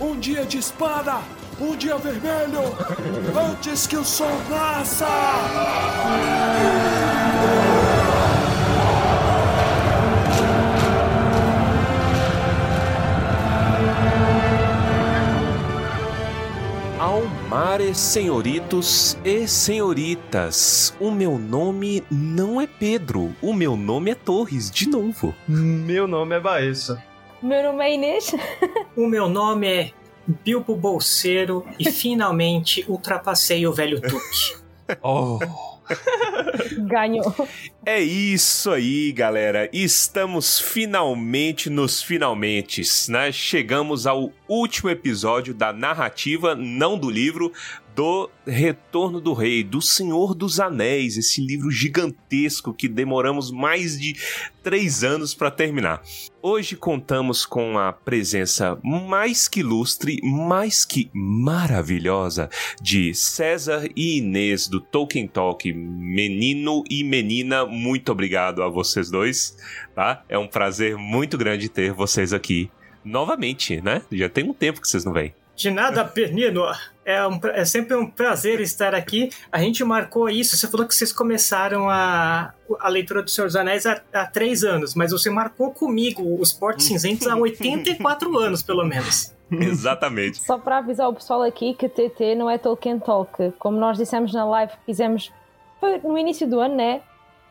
Um dia de espada, um dia vermelho, antes que o sol nasça! Almares, senhoritos e senhoritas, o meu nome não é Pedro, o meu nome é Torres, de novo. Meu nome é Baessa. Meu nome é Inês. O meu nome é Bilbo Bolseiro e finalmente ultrapassei o velho Tuque. Oh. Ganhou. É isso aí, galera. Estamos finalmente nos finalmente, né? Chegamos ao último episódio da narrativa, não do livro, do Retorno do Rei, do Senhor dos Anéis, esse livro gigantesco que demoramos mais de três anos para terminar. Hoje contamos com a presença mais que ilustre, mais que maravilhosa de César e Inês do Tolkien Talk, menino e menina. Muito obrigado a vocês dois, tá? É um prazer muito grande ter vocês aqui novamente, né? Já tem um tempo que vocês não vêm. De nada, Pernino. É, um, é, sempre um prazer estar aqui. A gente marcou isso. Você falou que vocês começaram a, a leitura do Senhor dos Anéis há, há três anos, mas você marcou comigo os Portos Cinzentos há 84 anos, pelo menos. Exatamente. Só para avisar o pessoal aqui que TT não é Tolkien Talk. Como nós dissemos na live que fizemos no início do ano, né?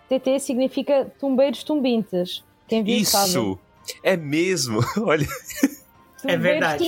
TT significa tumbeiros tumbintes. Quem viu Isso! sabe. É mesmo, olha. É verdade.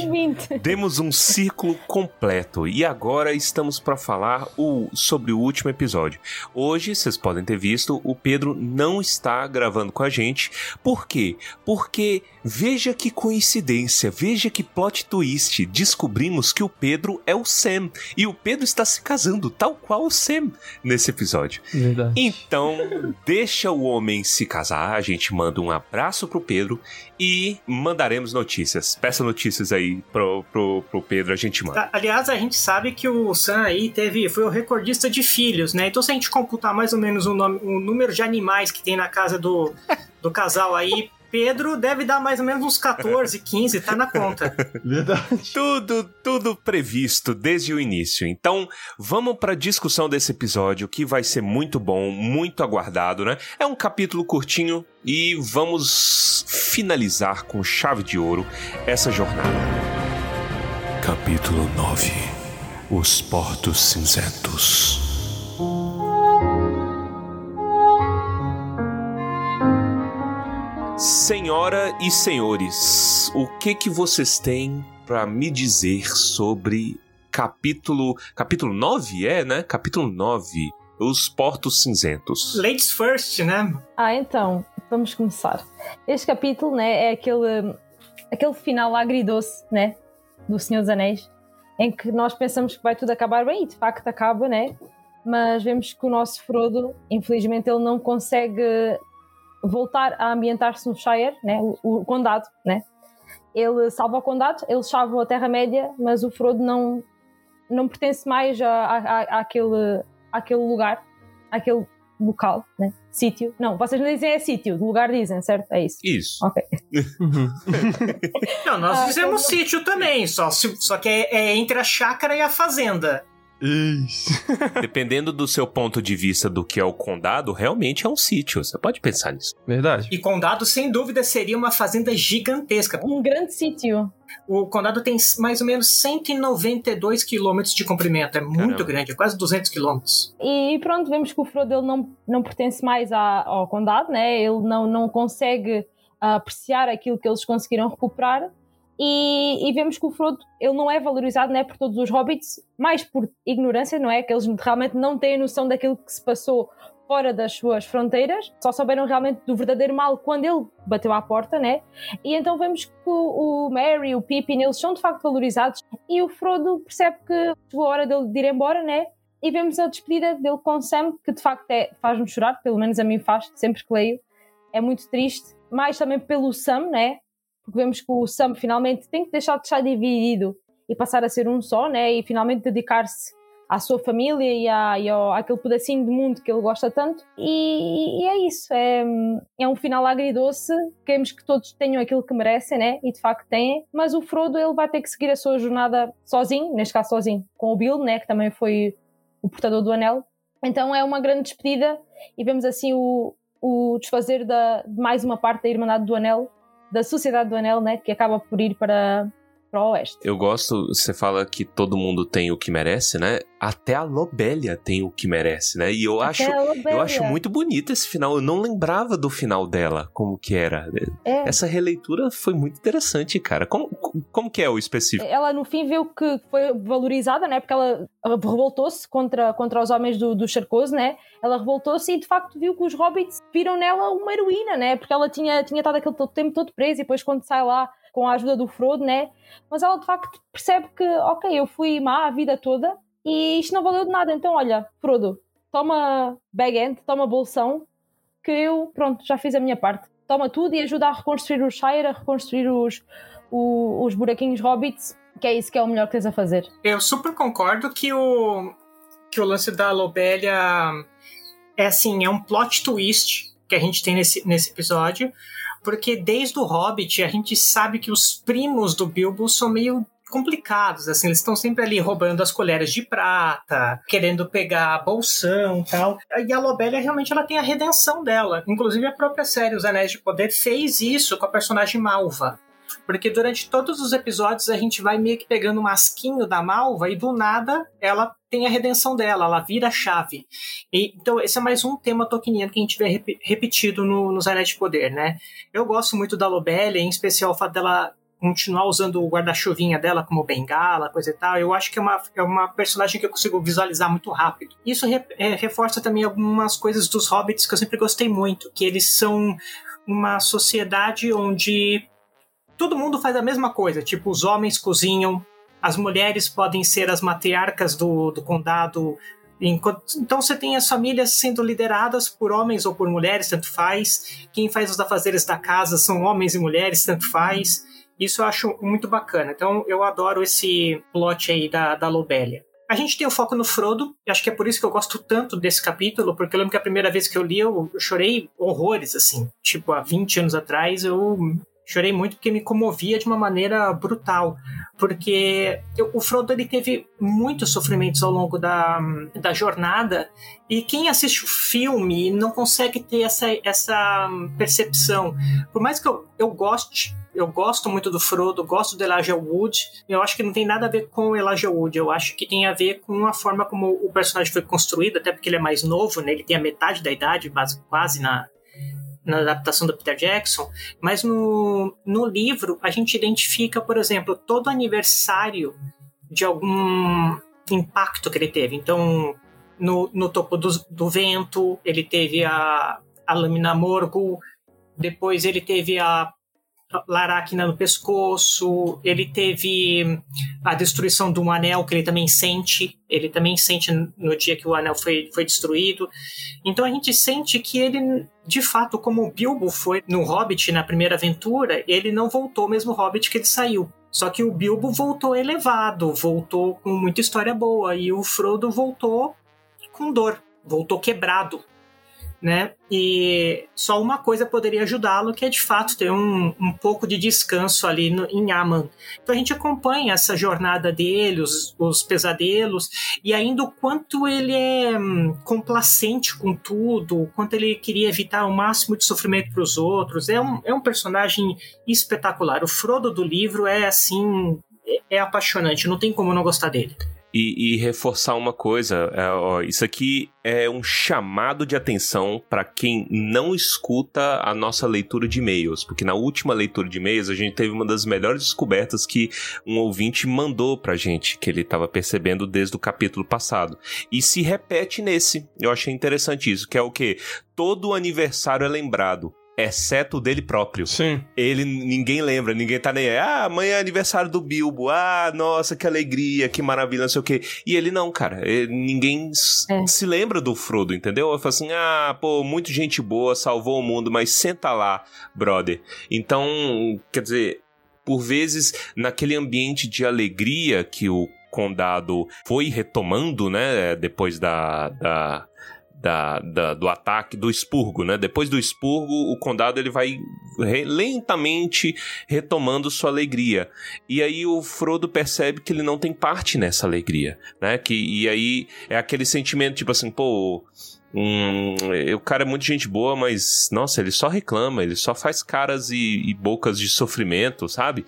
Demos um ciclo completo e agora estamos para falar o, sobre o último episódio. Hoje, vocês podem ter visto, o Pedro não está gravando com a gente. Por quê? Porque veja que coincidência, veja que plot twist. Descobrimos que o Pedro é o Sam e o Pedro está se casando, tal qual o Sam nesse episódio. Verdade. Então, deixa o homem se casar, a gente manda um abraço pro Pedro e mandaremos notícias. Peça notícias aí pro, pro, pro Pedro, a gente manda. Tá, Aliás, a gente sabe que o Sam aí teve, foi o recordista de filhos, né? Então, se a gente computar mais ou menos o, nome- o número de animais que tem na casa do, do casal aí, Pedro deve dar mais ou menos uns 14, 15, tá na conta. Verdade. Tudo, tudo previsto desde o início. Então, vamos para a discussão desse episódio que vai ser muito bom, muito aguardado, né? É um capítulo curtinho e vamos finalizar com chave de ouro essa jornada. Capítulo 9 Os Portos Cinzentos. Senhora e senhores, o que que vocês têm para me dizer sobre capítulo capítulo 9 é, né? Capítulo 9, Os Portos Cinzentos. Ladies first, né? Ah, então, vamos começar. Este capítulo, né, é aquele, aquele final agridoce, né, do Senhor dos Anéis, em que nós pensamos que vai tudo acabar bem e de facto acaba, né? Mas vemos que o nosso Frodo, infelizmente, ele não consegue voltar a ambientar-se no Shire, né, o, o condado, né? Ele salva o condado, ele salva a Terra-média, mas o Frodo não, não pertence mais a, a, a- àquele, àquele lugar, àquele local, né? Sítio. Não, vocês não dizem é sítio, lugar dizem, certo? É isso. Isso. Ok. Não, nós Ah, fizemos então- sítio também, só, só que é, é entre a chácara e a fazenda. Dependendo do seu ponto de vista do que é o condado, realmente é um sítio. Você pode pensar nisso. Verdade. E Condado, sem dúvida, seria uma fazenda gigantesca. Um grande sítio. O Condado tem mais ou menos 192 quilômetros de comprimento. É muito Caramba. grande, é quase 200 quilômetros. E pronto, vemos que o Frodo ele não, não pertence mais à- ao condado, né? ele não, não consegue ah, apreciar aquilo que eles conseguiram recuperar. E, e vemos que o Frodo ele não é valorizado né, por todos os hobbits, mais por ignorância, não é? Que eles realmente não têm noção daquilo que se passou fora das suas fronteiras, só souberam realmente do verdadeiro mal quando ele bateu à porta, né? E então vemos que o, Merry, o Pippin, eles são de facto valorizados e o Frodo percebe que chegou a hora dele de ir embora, né? E vemos a despedida dele com Sam, que de facto é, faz-me chorar, pelo menos a mim faz, sempre que leio. É muito triste, mais também pelo Sam, né? Porque vemos que o Sam finalmente tem que deixar de estar dividido e passar a ser um só, né? E finalmente dedicar-se à sua família e, à, e ao, àquele pedacinho de mundo que ele gosta tanto. E, e é isso, é, é um final agridoce. Queremos que todos tenham aquilo que merecem, né? E de facto têm. Mas o Frodo ele vai ter que seguir a sua jornada sozinho, neste caso sozinho, com o Bill, né? Que também foi o portador do anel. Então é uma grande despedida e vemos assim o, o desfazer da, de mais uma parte da Irmandade do Anel, da Sociedade do Anel, né? Que acaba por ir para, para o oeste. Eu gosto, você fala que todo mundo tem o que merece, né? Até a Lobélia tem o que merece, né? E eu acho, eu acho muito bonito esse final. Eu não lembrava do final dela, como que era. É. Essa releitura foi muito interessante, cara. Como, como que é o específico? Ela no fim viu que foi valorizada, né? Porque ela, revoltou-se contra, contra os homens do, do Charcoso, né? Ela revoltou-se e de facto viu que os hobbits viram nela uma heroína, né? Porque ela tinha, tinha estado aquele tempo todo presa e depois quando sai lá com a ajuda do Frodo, né? Mas ela de facto percebe que, ok, eu fui má a vida toda e isto não valeu de nada. Então, olha, Frodo, toma bag end, toma bolsão, que eu, pronto, já fiz a minha parte. Toma tudo e ajuda a reconstruir o Shire, a reconstruir os, os, os buraquinhos hobbits, que é isso que é o melhor que tens a fazer. Eu super concordo que o, que o lance da Lobélia é assim, é um plot twist que a gente tem nesse, nesse episódio, porque desde o Hobbit a gente sabe que os primos do Bilbo são meio complicados, assim, eles estão sempre ali roubando as colheres de prata, querendo pegar bolsão tal. E a Lobélia realmente ela tem a redenção dela. Inclusive a própria série Os Anéis de Poder fez isso com a personagem Malva. Porque durante todos os episódios a gente vai meio que pegando o masquinho da Malva e do nada ela tem a redenção dela, ela vira a chave. E, então, esse é mais um tema tolkieniano que a gente vê rep repetido no, nos Anéis de Poder, né? Eu gosto muito da Lobélia, em especial o fato dela continuar usando o guarda-chuvinha dela como bengala, coisa e tal. Eu acho que é uma, é uma personagem que eu consigo visualizar muito rápido. Isso re, é, reforça também algumas coisas dos hobbits que eu sempre gostei muito, que eles são uma sociedade onde todo mundo faz a mesma coisa. Tipo, os homens cozinham, as mulheres podem ser as matriarcas do, do condado. Então você tem as famílias sendo lideradas por homens ou por mulheres, tanto faz. Quem faz os afazeres da casa são homens e mulheres, tanto faz. Isso eu acho muito bacana. Então eu adoro esse plot aí da, da Lobélia. A gente tem o foco no Frodo, e acho que é por isso que eu gosto tanto desse capítulo, porque eu lembro que a primeira vez que eu li, eu chorei horrores, assim. Tipo, há 20 anos atrás, eu chorei muito porque me comovia de uma maneira brutal, porque eu, o Frodo ele teve muitos sofrimentos ao longo da, da jornada e quem assiste o filme não consegue ter essa, essa percepção. Por mais que eu, eu goste eu gosto muito do Frodo, gosto do Elijah Wood. Eu acho que não tem nada a ver com o Elijah Wood. Eu acho que tem a ver com a forma como o personagem foi construído, até porque ele é mais novo, né? Ele tem a metade da idade, quase na, na adaptação do Peter Jackson, mas no, no livro a gente identifica, por exemplo, todo aniversário de algum impacto que ele teve. Então, no, no topo do, do vento, ele teve a, a lâmina Morgul, depois ele teve a Laracna no pescoço, ele teve a destruição de um anel que ele também sente, ele também sente no dia que o anel foi, foi destruído. Então a gente sente que ele, de fato, como o Bilbo foi no Hobbit na primeira aventura, ele não voltou mesmo Hobbit que ele saiu. Só que o Bilbo voltou elevado, voltou com muita história boa, e o Frodo voltou com dor, voltou quebrado, né? E só uma coisa poderia ajudá-lo, que é de fato ter um, um pouco de descanso ali no, em Aman. Então a gente acompanha essa jornada dele, os, os pesadelos, e ainda o quanto ele é hum, complacente com tudo, o quanto ele queria evitar o máximo de sofrimento para os outros. É um, é um personagem espetacular. O Frodo do livro é assim. É, é apaixonante, não tem como não gostar dele. E, e, reforçar uma coisa, é, ó, isso aqui é um chamado de atenção para quem não escuta a nossa leitura de e-mails, porque na última leitura de e-mails a gente teve uma das melhores descobertas que um ouvinte mandou pra gente, que ele estava percebendo desde o capítulo passado. E se repete nesse. Eu achei interessante isso, que é o que todo aniversário é lembrado exceto o dele próprio. Sim. Ele, ninguém lembra, ninguém tá nem. Ah, amanhã é aniversário do Bilbo. Ah, nossa, que alegria, que maravilha, não sei o quê. E ele não, cara. Ele, ninguém é. se lembra do Frodo, entendeu? Eu falo assim: ah, pô, muita gente boa, salvou o mundo, mas senta lá, brother. Então, quer dizer, por vezes, naquele ambiente de alegria que o condado foi retomando, né, depois da, da, da, da, do ataque do expurgo, né? Depois do expurgo, o condado ele vai re, lentamente retomando sua alegria. E aí o Frodo percebe que ele não tem parte nessa alegria, né? Que, e aí é aquele sentimento tipo assim, pô, Hum, o cara é muito gente boa, mas nossa, ele só reclama, ele só faz caras e, e bocas de sofrimento, sabe?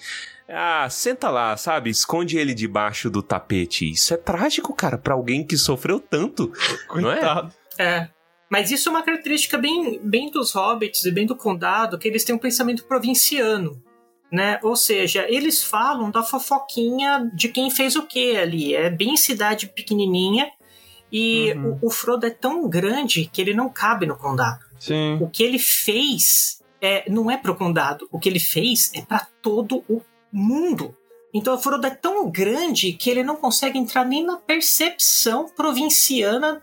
Ah, senta lá, sabe? Esconde ele debaixo do tapete. Isso é trágico, cara, para alguém que sofreu tanto, não é? É. Mas isso é uma característica bem, bem dos hobbits e bem do condado, que eles têm um pensamento provinciano. Né? Ou seja, eles falam da fofoquinha de quem fez o que ali. É bem cidade pequenininha e Uhum. o, o Frodo é tão grande que ele não cabe no condado. Sim. O que ele fez é, não é pro condado. O que ele fez é para todo o mundo. Então o Frodo é tão grande que ele não consegue entrar nem na percepção provinciana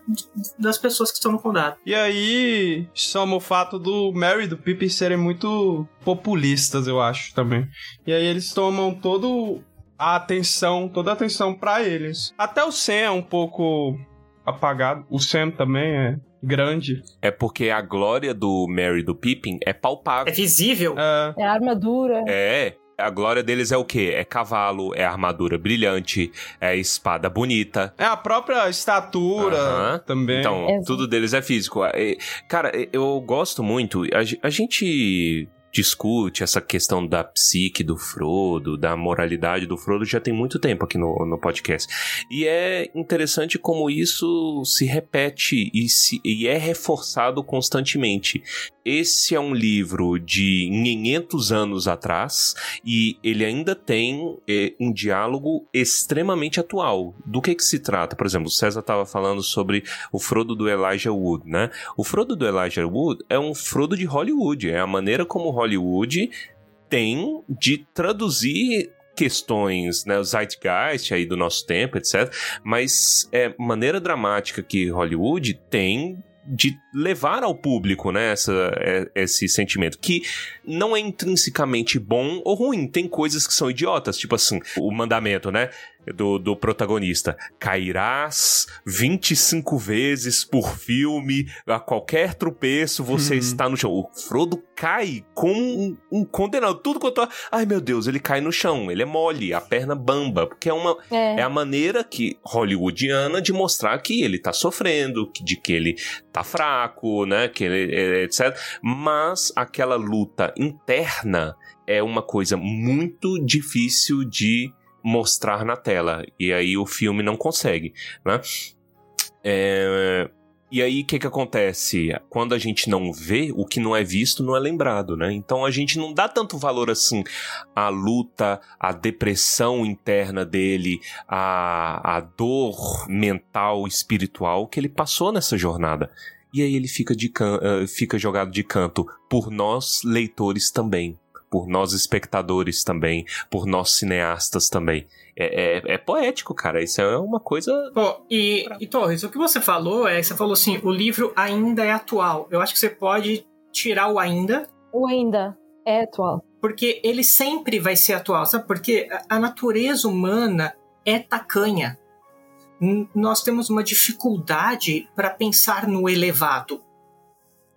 das pessoas que estão no condado. E aí, soma o fato do Mary e do Pippin serem muito populistas, eu acho, também. E aí eles tomam todo a atenção, toda a atenção pra eles. Até o Sam é um pouco apagado. O Sam também é grande. É porque a glória do Merry e do Pippin é É palpável. visível. É, É a armadura. É, a glória deles é o quê? É cavalo, é armadura brilhante, é espada bonita. é a própria estatura também. Então, Exato. tudo deles é físico. É, Cara, eu gosto muito. A gente discute essa questão da psique do Frodo, da moralidade do Frodo, já tem muito tempo aqui no, no podcast. E é interessante como isso se repete e, se, e é reforçado constantemente. Esse é um livro de 500 anos atrás e ele ainda tem eh, um diálogo extremamente atual. Do que que se trata? Por exemplo, o César estava falando sobre o Frodo do Elijah Wood, né? O Frodo do Elijah Wood é um Frodo de Hollywood, é a maneira como Hollywood tem de traduzir questões, né, o zeitgeist aí do nosso tempo, etc. Mas é maneira dramática que Hollywood tem de levar ao público, né, essa, é- esse sentimento que não é intrinsecamente bom ou ruim. Tem coisas que são idiotas, tipo assim, o mandamento, né, do, do protagonista. Cairás 25 vezes por filme, a qualquer tropeço você Uhum. está no chão. O Frodo cai como um, um condenado. Tudo quanto... Ai, meu Deus, ele cai no chão. Ele é mole, a perna bamba. Porque é uma, É. é a maneira que hollywoodiana de mostrar que ele tá sofrendo, que- de que ele tá fraco, né, que ele, é, etc. Mas aquela luta interna é uma coisa muito difícil de mostrar na tela. E aí o filme não consegue, né? É, E aí, o que que acontece? Quando a gente não vê, o que não é visto não é lembrado, né? Então a gente não dá tanto valor assim à luta, à depressão interna dele, à, à dor mental, espiritual que ele passou nessa jornada. E aí ele fica, de can- eh, fica jogado de canto por nós leitores também, por nós espectadores também, por nós cineastas também. É, é- é poético, cara. Isso é uma coisa. Pô, e, e Torres, o que você falou é, você falou assim, o livro ainda é atual. Eu acho que você pode tirar o ainda, O ainda é atual. porque ele sempre vai ser atual, sabe? Porque a- a natureza humana é tacanha. N- Nós temos uma dificuldade para pensar no elevado.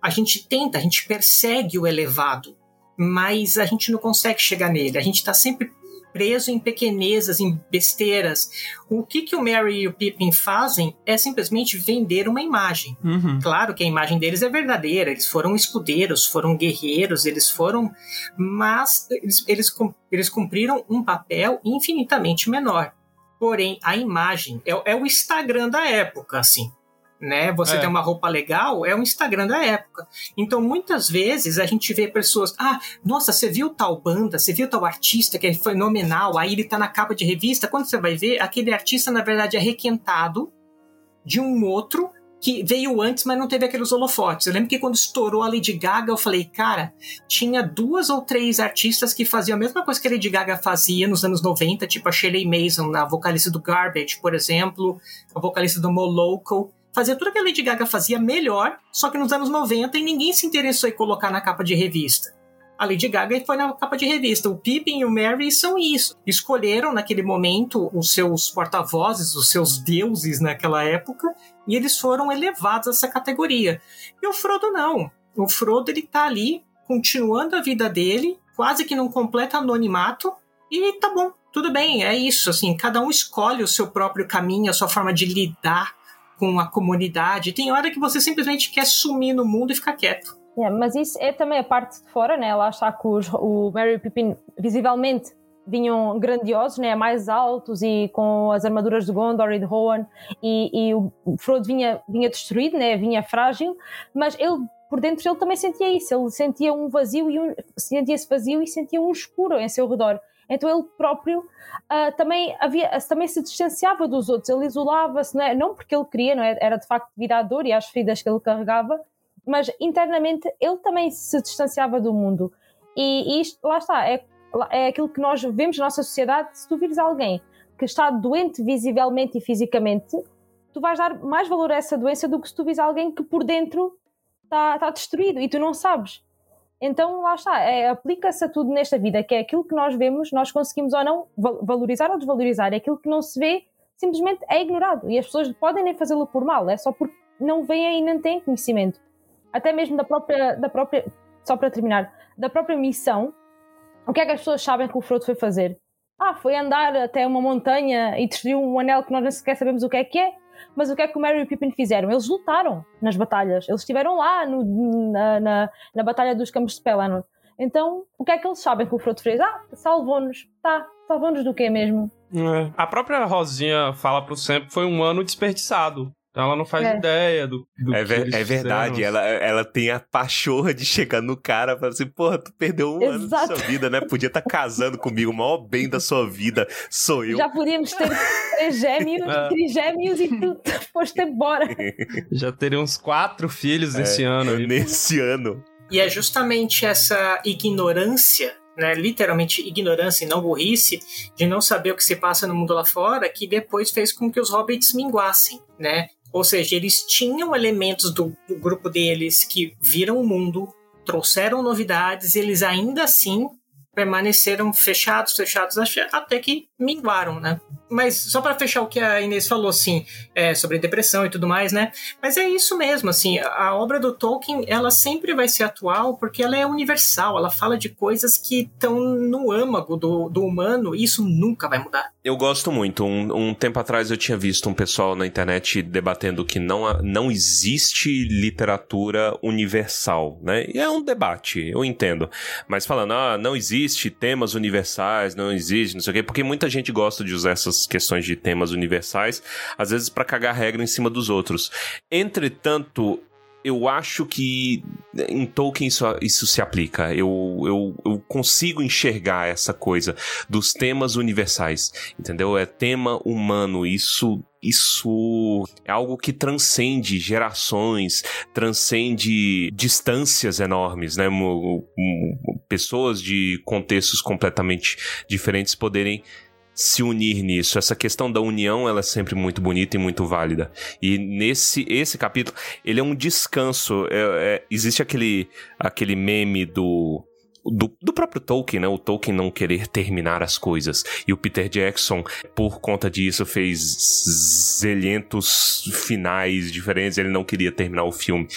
A gente tenta, a gente persegue o elevado, mas a gente não consegue chegar nele. A gente está sempre preso em pequenezas, em besteiras. O que, que o Mary e o Pippin fazem é simplesmente vender uma imagem. Uhum. Claro que a imagem deles é verdadeira, eles foram escudeiros, foram guerreiros, eles foram. Mas eles, eles, eles cumpriram um papel infinitamente menor. Porém, a imagem é, é o Instagram da época, assim. Né? Você É. tem uma roupa legal, é o Instagram da época. Então, muitas vezes a gente vê pessoas, ah, nossa, você viu tal banda, você viu tal artista que é fenomenal, aí ele tá na capa de revista. Quando você vai ver, aquele artista, na verdade, é requentado de um outro que veio antes, mas não teve aqueles holofotes. Eu lembro que quando estourou a Lady Gaga, eu falei, cara, tinha duas ou três artistas que faziam a mesma coisa que a Lady Gaga fazia nos anos 90, tipo a Shirley Mason, a vocalista do Garbage, por exemplo, a vocalista do Moloko. Fazia tudo que a Lady Gaga fazia melhor, só que nos anos 90 e ninguém se interessou em colocar na capa de revista. a Lady Gaga foi na capa de revista. O Pippin e o Mary são isso. Escolheram naquele momento os seus porta-vozes, os seus deuses naquela época, e eles foram elevados a essa categoria. E o Frodo não. O Frodo ele tá ali continuando a vida dele, quase que num completo anonimato, e tá bom, tudo bem, é isso, assim, cada um escolhe o seu próprio caminho, a sua forma de lidar com a comunidade. Tem hora que você simplesmente quer sumir no mundo e ficar quieto. Mas isso é também a parte de fora, né? Lá está que os, o Mary Pippin visivelmente vinham grandiosos, né? mais altos e com as armaduras de Gondor e de Rohan e, e o Frodo vinha, vinha destruído, né? vinha frágil, mas ele por dentro ele também sentia isso, ele sentia um vazio e um, sentia esse vazio e sentia um escuro em seu redor. Então ele próprio uh, também, havia, também se distanciava dos outros, ele isolava-se, não, é? não porque ele queria, não é? era de facto devido à dor e às feridas que ele carregava, mas internamente ele também se distanciava do mundo. E, e isto, lá está, é, é aquilo que nós vemos na nossa sociedade. Se tu vires alguém que está doente visivelmente e fisicamente, tu vais dar mais valor a essa doença do que se tu vires alguém que por dentro está, está destruído e tu não sabes. Então lá está, é, aplica-se a tudo nesta vida, que é aquilo que nós vemos, nós conseguimos ou não valorizar ou desvalorizar, é aquilo que não se vê, simplesmente é ignorado. E as pessoas podem nem fazê-lo por mal, é só porque não veem e não têm conhecimento. Até mesmo da própria, da própria, só para terminar, da própria missão, o que é que as pessoas sabem que o Frodo foi fazer? Ah, foi andar até uma montanha e destruir um anel que nós nem sequer sabemos o que é que é. Mas o que é que o Merry e o Pippin fizeram? Eles lutaram nas batalhas. Eles estiveram lá no, na, na, na, Batalha dos Campos de Pelennor. Então, o que é que eles sabem que o Frodo fez? Ah, salvou-nos. Tá, salvou-nos do que mesmo? É. A própria Rosinha fala pro Sempre foi um ano desperdiçado. Ela não faz é. ideia do, do é, ver, é verdade, ela, ela tem a pachorra de chegar no cara e falar assim, porra, tu perdeu um Exato. ano da sua vida, né? Podia estar tá casando comigo, o maior bem da sua vida sou eu. Já podíamos ter três gêmeos, é. trigêmeos e tu foste embora. Já teria uns quatro filhos é, esse ano. Nesse ano. E é justamente essa ignorância né, literalmente ignorância e não burrice, de não saber o que se passa no mundo lá fora, que depois fez com que os hobbits minguassem, né? Ou seja, eles tinham elementos do, do grupo deles que viram o mundo, trouxeram novidades, e eles ainda assim permaneceram fechados, fechados, até que minguaram, né? Mas só para fechar o que a Inês falou, assim, é, sobre depressão e tudo mais, né? Mas é isso mesmo, assim, a obra do Tolkien, ela sempre vai ser atual porque ela é universal, ela fala de coisas que estão no âmago do, do humano e isso nunca vai mudar. Eu gosto muito. Um, um, tempo atrás eu tinha visto um pessoal na internet debatendo que não, não existe literatura universal, né? E é um debate, eu entendo. Mas falando, ah, não existe temas universais, não existe, não sei o quê, porque muita gente gosta de usar essas questões de temas universais, às vezes para cagar regra em cima dos outros. Entretanto, eu acho que em Tolkien isso, isso se aplica. Eu, eu, eu, consigo enxergar essa coisa dos temas universais, entendeu? É tema humano. Isso, isso é algo que transcende gerações, transcende distâncias enormes, né? Pessoas de contextos completamente diferentes poderem se unir nisso. Essa questão da união, ela é sempre muito bonita e muito válida. E nesse esse capítulo, ele é um descanso. É, é, existe aquele, aquele meme do, do, do, próprio Tolkien, né? O Tolkien não querer terminar as coisas. E o Peter Jackson, por conta disso, fez zelhentos finais diferentes. Ele não queria terminar o filme.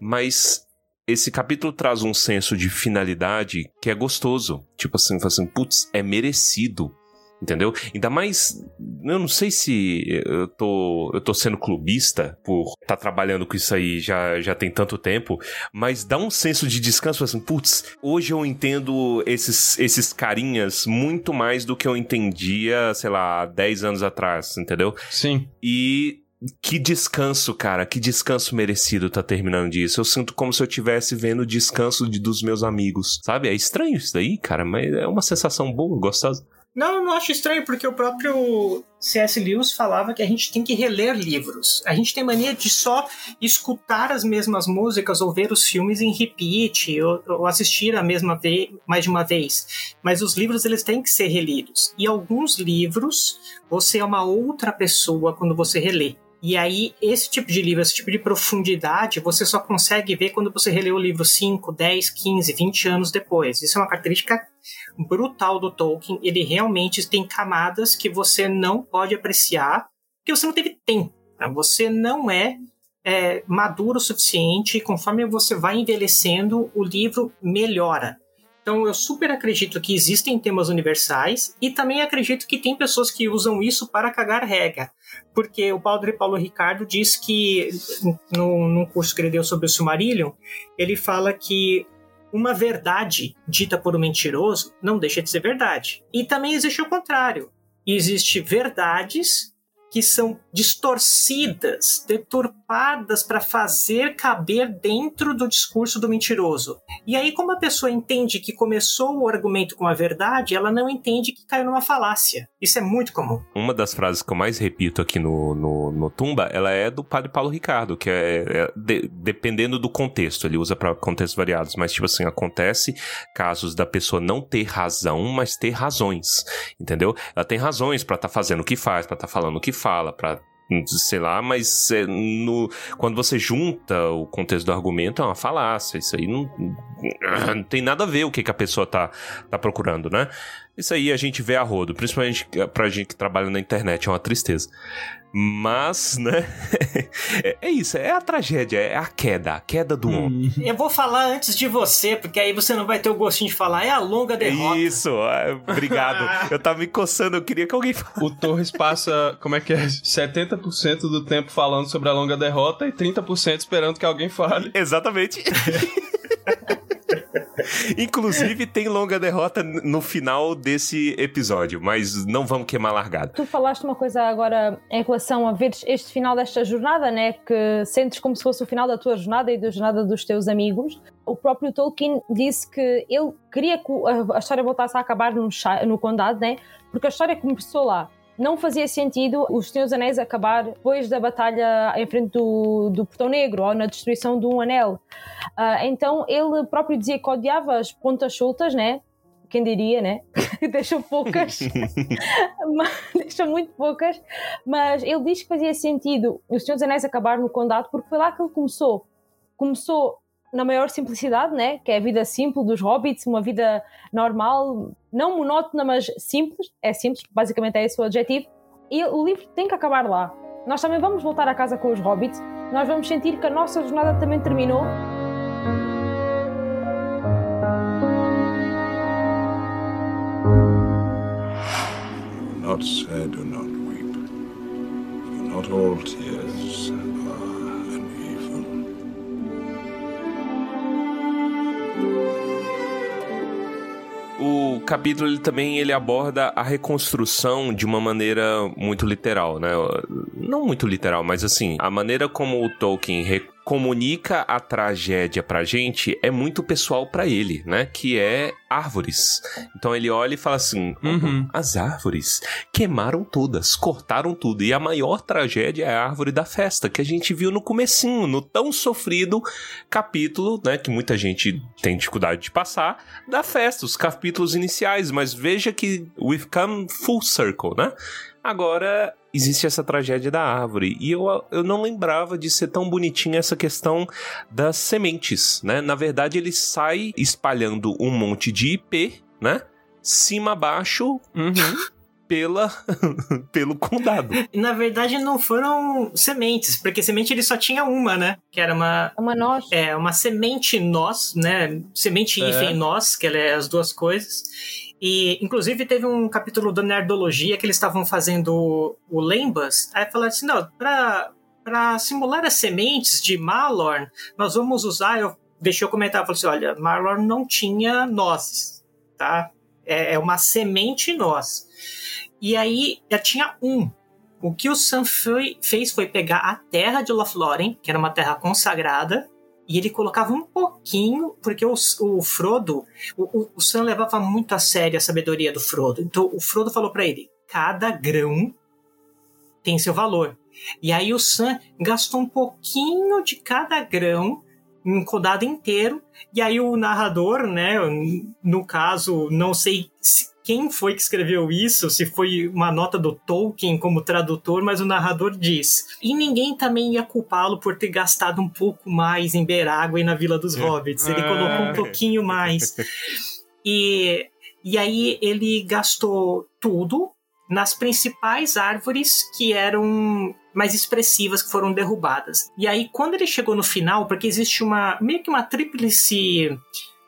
Mas esse capítulo traz um senso de finalidade que é gostoso. Tipo assim, assim putz, é merecido entendeu? Ainda mais, eu não sei se eu tô, eu tô sendo clubista por estar tá trabalhando com isso aí já, já tem tanto tempo, mas dá um senso de descanso assim, putz, hoje eu entendo esses, esses carinhas muito mais do que eu entendia, sei lá, 10 anos atrás, entendeu? Sim. E que descanso, cara, que descanso merecido tá terminando disso. Eu sinto como se eu estivesse vendo o descanso de, dos meus amigos, sabe? É estranho isso daí, cara, mas é uma sensação boa, gostosa. Não, eu não acho estranho, porque o próprio C.S. Lewis falava que a gente tem que reler livros. A gente tem mania de só escutar as mesmas músicas ou ver os filmes em repeat ou, ou assistir a mesma vez, mais de uma vez. Mas os livros eles têm que ser relidos. E alguns livros você é uma outra pessoa quando você relê. E aí, esse tipo de livro, esse tipo de profundidade, você só consegue ver quando você relê o livro 5, 10, 15, 20 anos depois. Isso é uma característica brutal do Tolkien. Ele realmente tem camadas que você não pode apreciar, porque você não teve tempo. Né? Você não é, é maduro o suficiente, e conforme você vai envelhecendo, o livro melhora. Então eu super acredito que existem temas universais e também acredito que tem pessoas que usam isso para cagar regra. Porque o padre Paulo Ricardo diz que, no, num curso que ele deu sobre o Silmarillion, ele fala que uma verdade dita por um mentiroso não deixa de ser verdade. E também existe o contrário. Existe verdades que são distorcidas, deturpadas para fazer caber dentro do discurso do mentiroso. E aí, como a pessoa entende que começou o argumento com a verdade, ela não entende que caiu numa falácia. Isso é muito comum. Uma das frases que eu mais repito aqui no, no, no Tumba, ela é do padre Paulo Ricardo, que é, é de, dependendo do contexto, ele usa para contextos variados, mas tipo assim, acontece casos da pessoa não ter razão, mas ter razões, entendeu? Ela tem razões para estar tá fazendo o que faz, para estar tá falando o que fala, para sei lá, mas é, no, quando você junta o contexto do argumento é uma falácia. Isso aí não, não tem nada a ver o que, que a pessoa tá, tá procurando, né? Isso aí a gente vê a rodo, principalmente pra gente que trabalha na internet, é uma tristeza. Mas, né? é, é isso, é a tragédia, é a queda, a queda do homem. Eu vou falar antes de você, porque aí você não vai ter o gostinho de falar. É a longa derrota. Isso, obrigado. eu tava me coçando, eu queria que alguém falasse. O Torres passa, como é que é? 70% do tempo falando sobre a longa derrota e 30% esperando que alguém fale. Exatamente. Inclusive, tem longa derrota no final desse episódio, mas não vamos queimar largada. Tu falaste uma coisa agora em relação a ver este final desta jornada, né? Que sentes como se fosse o final da tua jornada e da jornada dos teus amigos. O próprio Tolkien disse que ele queria que a história voltasse a acabar no, no condado, né? Porque a história começou lá não fazia sentido os Senhores Anéis acabar depois da batalha em frente do, do Portão Negro ou na destruição de um anel. Uh, então ele próprio dizia que odiava as pontas soltas, né? Quem diria, né? deixou poucas, deixou muito poucas, mas ele diz que fazia sentido os Senhores Anéis acabar no Condado porque foi lá que ele começou. Começou na maior simplicidade, né? Que é a vida simples dos hobbits, uma vida normal, não monótona, mas simples. É simples, basicamente é esse o adjetivo. E o livro tem que acabar lá. Nós também vamos voltar a casa com os hobbits. Nós vamos sentir que a nossa jornada também terminou. Not sad, not weep. Not all tears o capítulo ele também ele aborda a reconstrução de uma maneira muito literal, né? Não muito literal, mas assim, a maneira como o Tolkien comunica a tragédia pra gente é muito pessoal para ele, né? Que é árvores. Então ele olha e fala assim: uhum. as árvores queimaram todas, cortaram tudo. E a maior tragédia é a árvore da festa, que a gente viu no comecinho, no tão sofrido capítulo, né? Que muita gente tem dificuldade de passar, da festa, os capítulos iniciais. Mas veja que we've come full circle, né? Agora existe essa tragédia da árvore. E eu, eu não lembrava de ser tão bonitinha essa questão das sementes, né? Na verdade, ele sai espalhando um monte de IP, né? Cima baixo. Uhum. Pela, pelo condado. Na verdade, não foram sementes, porque semente ele só tinha uma, né? Que era uma. Uma noz. É, uma semente noz, né? Semente é. hífen noz, que ela é as duas coisas. E, inclusive, teve um capítulo do Nerdologia que eles estavam fazendo o Lembas. Aí falaram assim: não, pra, pra simular as sementes de Malorn, nós vamos usar. Eu deixei eu comentar, falei assim: olha, Malorn não tinha nozes, tá? É, é uma semente noz. E aí já tinha um. O que o Sam foi, fez foi pegar a terra de Lothlórien, que era uma terra consagrada, e ele colocava um pouquinho, porque o, o Frodo, o, o, Sam levava muito a sério a sabedoria do Frodo. Então o Frodo falou para ele: cada grão tem seu valor. E aí o Sam gastou um pouquinho de cada grão um codado inteiro. E aí o narrador, né, no caso, não sei se, quem foi que escreveu isso, se foi uma nota do Tolkien como tradutor, mas o narrador diz. E ninguém também ia culpá-lo por ter gastado um pouco mais em Berágua e na Vila dos Hobbits. Ele colocou um pouquinho mais. E, e aí ele gastou tudo nas principais árvores que eram mais expressivas que foram derrubadas. E aí quando ele chegou no final, porque existe uma meio que uma tríplice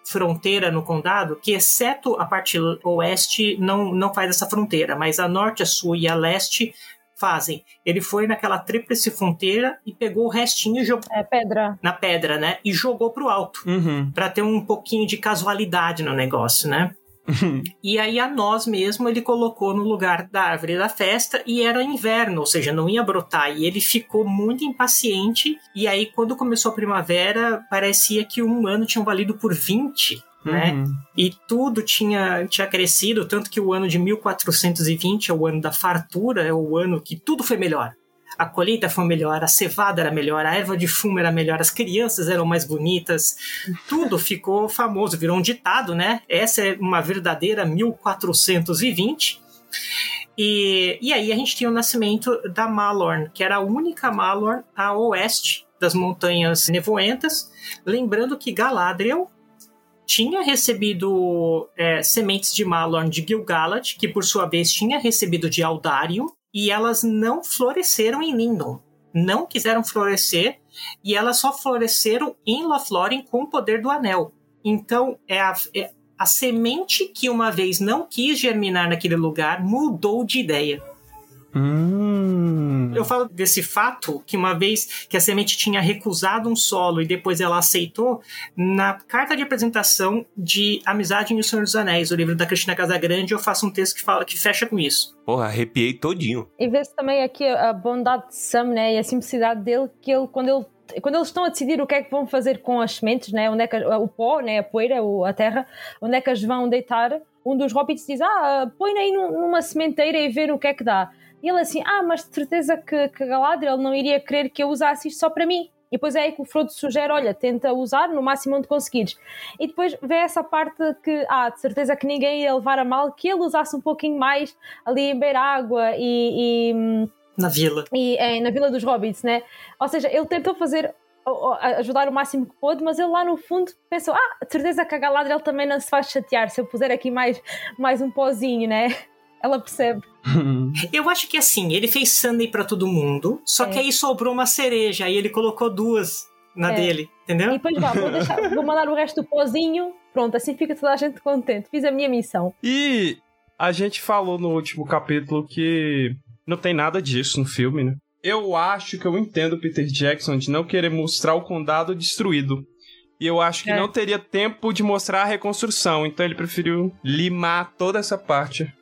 fronteira no condado, que exceto a parte oeste não, não faz essa fronteira, mas a norte, a sul e a leste fazem. Ele foi naquela tríplice fronteira e pegou o restinho e jogou É pedra. na pedra, né? E jogou pro alto, Uhum. Pra ter um pouquinho de casualidade no negócio, né? E aí a nós mesmo ele colocou no lugar da árvore da festa e era inverno, ou seja, não ia brotar. E ele ficou muito impaciente. E aí, quando começou a primavera, parecia que um ano tinha valido por 20. Né? Uhum. E tudo tinha, tinha crescido, tanto que o ano de 1420 é o ano da fartura, é o ano que tudo foi melhor. A colheita foi melhor, a cevada era melhor, a erva de fumo era melhor, as crianças eram mais bonitas, tudo ficou famoso, virou um ditado, né? Essa é uma verdadeira 1420. E, e aí a gente tinha o nascimento da Malorn, que era a única Malorn a oeste das montanhas nevoentas. Lembrando que Galadriel tinha recebido é, sementes de Malorn de Gil-galad, que por sua vez tinha recebido de Aldarion, e elas não floresceram em Lindon. Não quiseram florescer, e elas só floresceram em Lothlórien com o poder do Anel. Então, é a, é a semente que uma vez não quis germinar naquele lugar mudou de ideia. Hum. Eu falo desse fato que uma vez que a semente tinha recusado um solo e depois ela aceitou, na carta de apresentação de Amizade e o Senhor dos Anéis, o livro da Cristina Casagrande, eu faço um texto que fala que fecha com isso. Porra, arrepiei todinho. E vê-se também aqui a bondade de Sam, né? E a simplicidade dele, que ele, quando ele quando eles estão a decidir o que é que vão fazer com as sementes, né, onde é que, o pó, né, a poeira, a terra, onde é que as vão deitar, um dos hobbits diz: Ah, põe aí numa sementeira e ver o que é que dá. E ele assim: Ah, mas de certeza que, que Galadriel não iria querer que eu usasse isto só para mim. E depois é aí que o Frodo sugere: Olha, tenta usar no máximo onde conseguires. E depois vê essa parte que, ah, de certeza que ninguém ia levar a mal que ele usasse um pouquinho mais ali em beira-água e, e na vila. E é, na Vila dos Hobbits, né? Ou seja, ele tentou fazer ajudar o máximo que pôde, mas ele lá no fundo pensou: ah, de certeza que a Galadriel também não se vai chatear se eu puser aqui mais, mais um pozinho, né? Ela percebe. Eu acho que assim, ele fez Sunday para todo mundo, só é. que aí sobrou uma cereja, aí ele colocou duas na é. dele, entendeu? E depois vá, vou, deixar, vou mandar o resto do pozinho, pronto, assim fica toda a gente contente. Fiz a minha missão. E a gente falou no último capítulo que não tem nada disso no filme, né? Eu acho que eu entendo o Peter Jackson de não querer mostrar o condado destruído. E eu acho que é. não teria tempo de mostrar a reconstrução, então ele preferiu limar toda essa parte.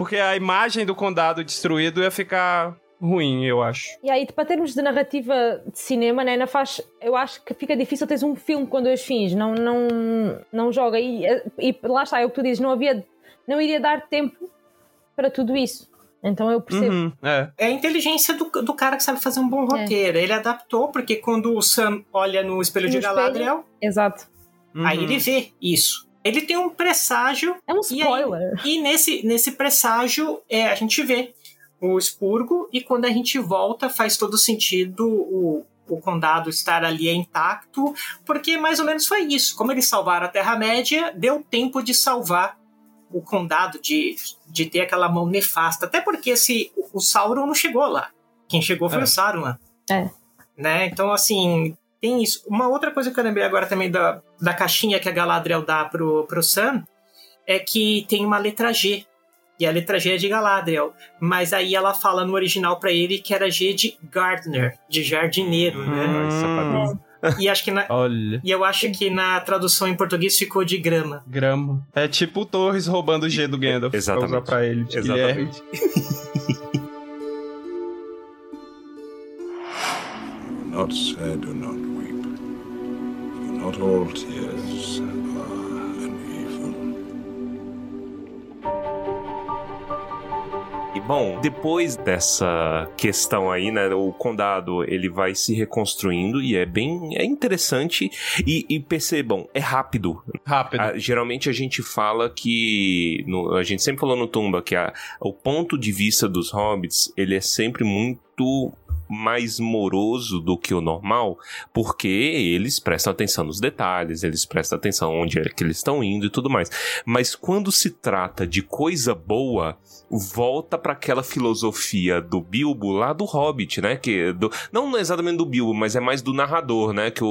Porque a imagem do condado destruído ia ficar ruim, eu acho. E aí, para termos de narrativa de cinema, né, faz, eu acho que fica difícil teres um filme com dois fins, não, não, não joga. E, e lá está, é o que tu dizes, não havia, não iria dar tempo para tudo isso. Então eu percebo. Uhum, é. é. a inteligência do, do cara que sabe fazer um bom roteiro. É. Ele adaptou, porque quando o Sam olha no espelho no de Galadriel. Espelho. Exato. Uhum. Aí ele vê isso. Ele tem um presságio. É um spoiler. E, aí, e nesse, nesse presságio é, a gente vê o expurgo, e quando a gente volta, faz todo sentido o, o condado estar ali intacto, porque mais ou menos foi isso. Como eles salvaram a Terra-média, deu tempo de salvar o condado de, de ter aquela mão nefasta. Até porque se o Sauron não chegou lá. Quem chegou foi É. o Saruman. É. Né? Então, assim, tem isso. Uma outra coisa que eu lembrei agora também da, da caixinha que a Galadriel dá pro, pro Sam é que tem uma letra G. E a letra G é de Galadriel. Mas aí ela fala no original pra ele que era G de Gardener, de jardineiro, né? Hum. E acho que na, Olha, e eu acho que na tradução em português ficou de grama. grama. É tipo o Torres roubando o G do Gandalf. Exatamente. Pra usar pra ele. Guilherme. Exatamente. Not say, do not not all tears are an evil. E bom, depois dessa questão aí, né, o condado ele vai se reconstruindo e é bem é interessante e, e percebam, é rápido. Rápido. Ah, geralmente a gente fala que no- a gente sempre falou no Tumba que a- o ponto de vista dos hobbits ele é sempre muito mais moroso do que o normal, porque eles prestam atenção nos detalhes, eles prestam atenção onde é que eles estão indo e tudo mais. Mas quando se trata de coisa boa, volta para aquela filosofia do Bilbo lá do Hobbit, né? Que do, não exatamente do Bilbo, mas é mais do narrador, né? Que o,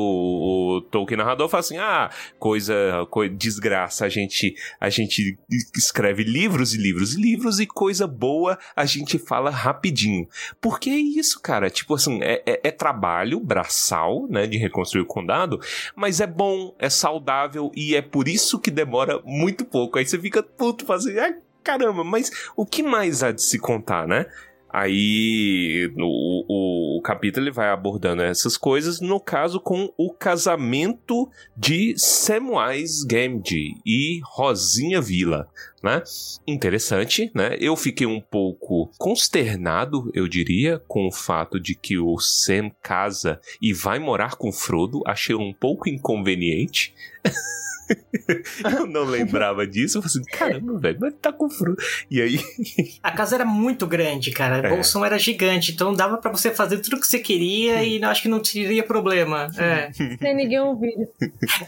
o Tolkien narrador fala assim: ah, coisa, coi- desgraça, a gente, a gente escreve livros e livros e livros e coisa boa a gente fala rapidinho. Porque é isso, cara. Tipo assim, é, é- é trabalho braçal, né? De reconstruir o condado, mas é bom, é saudável e é por isso que demora muito pouco. Aí você fica puto, fala assim, caramba, mas o que mais há de se contar, né? Aí o, o, o capítulo ele vai abordando essas coisas, no caso com o casamento de Samwise Gamgee e Rosinha Villa, né? Interessante, né? Eu fiquei um pouco consternado, eu diria, com o fato de que o Sam casa e vai morar com Frodo. Achei um pouco inconveniente. eu não lembrava disso. Eu falei assim, caramba, velho, mas tá com Frodo. E aí, A casa era muito grande, cara. É. A bolsão era gigante, então dava pra você fazer tudo que você queria e acho que não teria problema. É. Sem ninguém ouvir.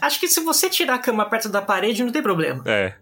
Acho que se você tirar a cama perto da parede, não tem problema. é,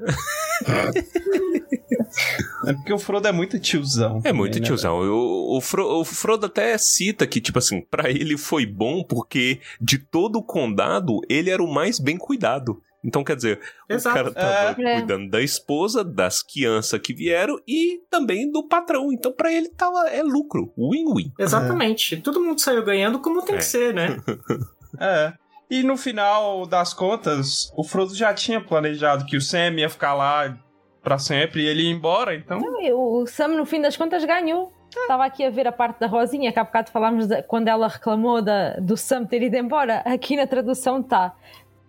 É porque o Frodo é muito tiozão. é também, muito né, tiozão. O, o, Fro- o Frodo até cita que, tipo assim, pra ele foi bom porque de todo o condado ele era o mais bem cuidado. Então, quer dizer, Exato. o cara tava É. cuidando da esposa, das crianças que vieram e também do patrão. Então, pra ele tava é lucro, win-win. Exatamente. Todo mundo saiu ganhando como tem É. que ser, né? É. E no final das contas, o Frodo já tinha planejado que o Sam ia ficar lá pra sempre e ele ia embora, então. O Sam, no fim das contas, ganhou. Estava aqui a ver a parte da Rosinha, que há bocado falámos de- quando ela reclamou da- do Sam ter ido embora. Aqui na tradução está.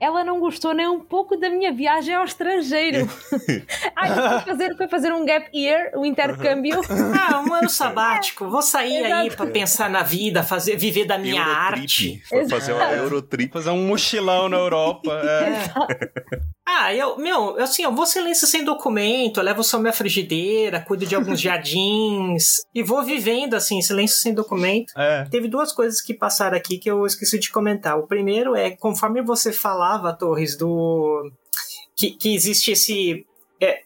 Ela não gostou nem um pouco da minha viagem ao estrangeiro. Ai, foi fazer, foi fazer um gap year, um intercâmbio. Ah, um ano sabático. Vou sair aí Exato. pra pensar na vida, fazer, viver da minha arte. Foi fazer uma Eurotrip. Fazer um mochilão na Europa. É. Ah, eu, meu, assim, eu vou silêncio sem documento, eu levo só minha frigideira, cuido de alguns jardins e vou vivendo assim, silêncio sem documento. é. Teve duas coisas que passaram aqui que eu esqueci de comentar. O primeiro é, conforme você falava, Torres, do. que, que existe esse. é,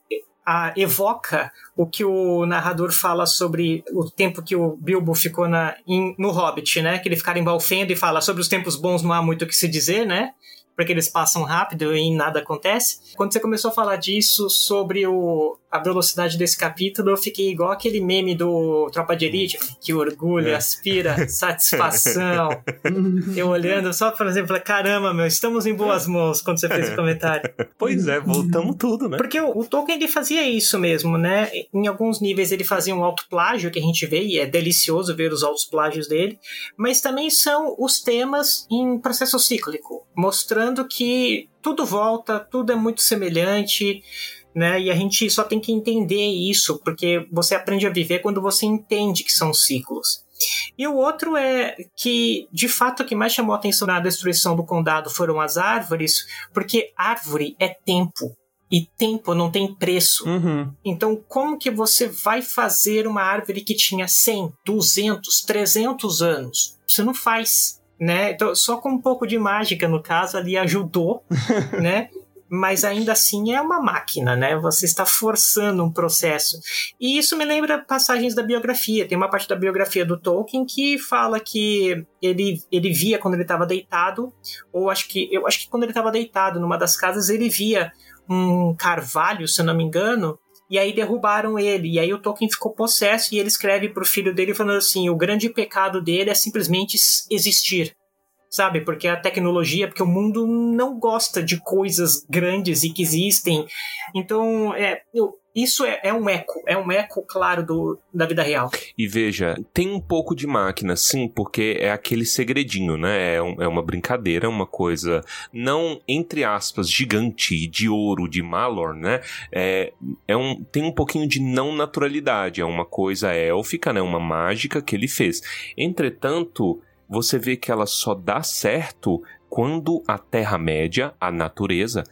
a, evoca o que o narrador fala sobre o tempo que o Bilbo ficou na, em- no Hobbit, né? Que ele fica embalfendo e fala sobre os tempos bons não há muito o que se dizer, né? Porque eles passam rápido e nada acontece. Quando você começou a falar disso, sobre o, a velocidade desse capítulo, eu fiquei igual aquele meme do Tropa de Elite, que orgulho, É. aspira, satisfação. eu olhando só, por exemplo, caramba, meu, estamos em boas mãos quando você fez esse comentário. Pois é, voltamos tudo, né? Porque o, o Tolkien ele fazia isso mesmo, né? Em alguns níveis ele fazia um autoplágio que a gente vê, e é delicioso ver os autoplágios dele, mas também são os temas em processo cíclico, mostrando que tudo volta, tudo é muito semelhante, né? E a gente só tem que entender isso, porque você aprende a viver quando você entende que são ciclos. E o outro é que, de fato, o que mais chamou a atenção na destruição do condado foram as árvores, porque árvore é tempo. E tempo não tem preço. Uhum. Então, como que você vai fazer uma árvore que tinha 100, 200, 300 anos? Você não faz, né? Então, só com um pouco de mágica, no caso, ali ajudou, né? Mas ainda assim é uma máquina, né? Você está forçando um processo. E isso me lembra passagens da biografia. Tem uma parte da biografia do Tolkien que fala que ele, ele via quando ele estava deitado, ou acho que eu acho que quando ele estava deitado numa das casas, ele via um carvalho, se eu não me engano, e aí derrubaram ele. E aí o Tolkien ficou possesso e ele escreve pro filho dele falando assim: o grande pecado dele é simplesmente existir. Sabe? Porque a tecnologia, porque o mundo não gosta de coisas grandes e que existem. Então, é, eu, isso é, é, um eco, é um eco claro do, da vida real. E veja, tem um pouco de máquina, sim, porque é aquele segredinho, né? É, um, é uma brincadeira, uma coisa não, entre aspas, gigante, de ouro, de Malor, né? É, é um, tem um pouquinho de não naturalidade, é uma coisa élfica, né? Uma mágica que ele fez. Entretanto, você vê que ela só dá certo quando a Terra-média, a natureza,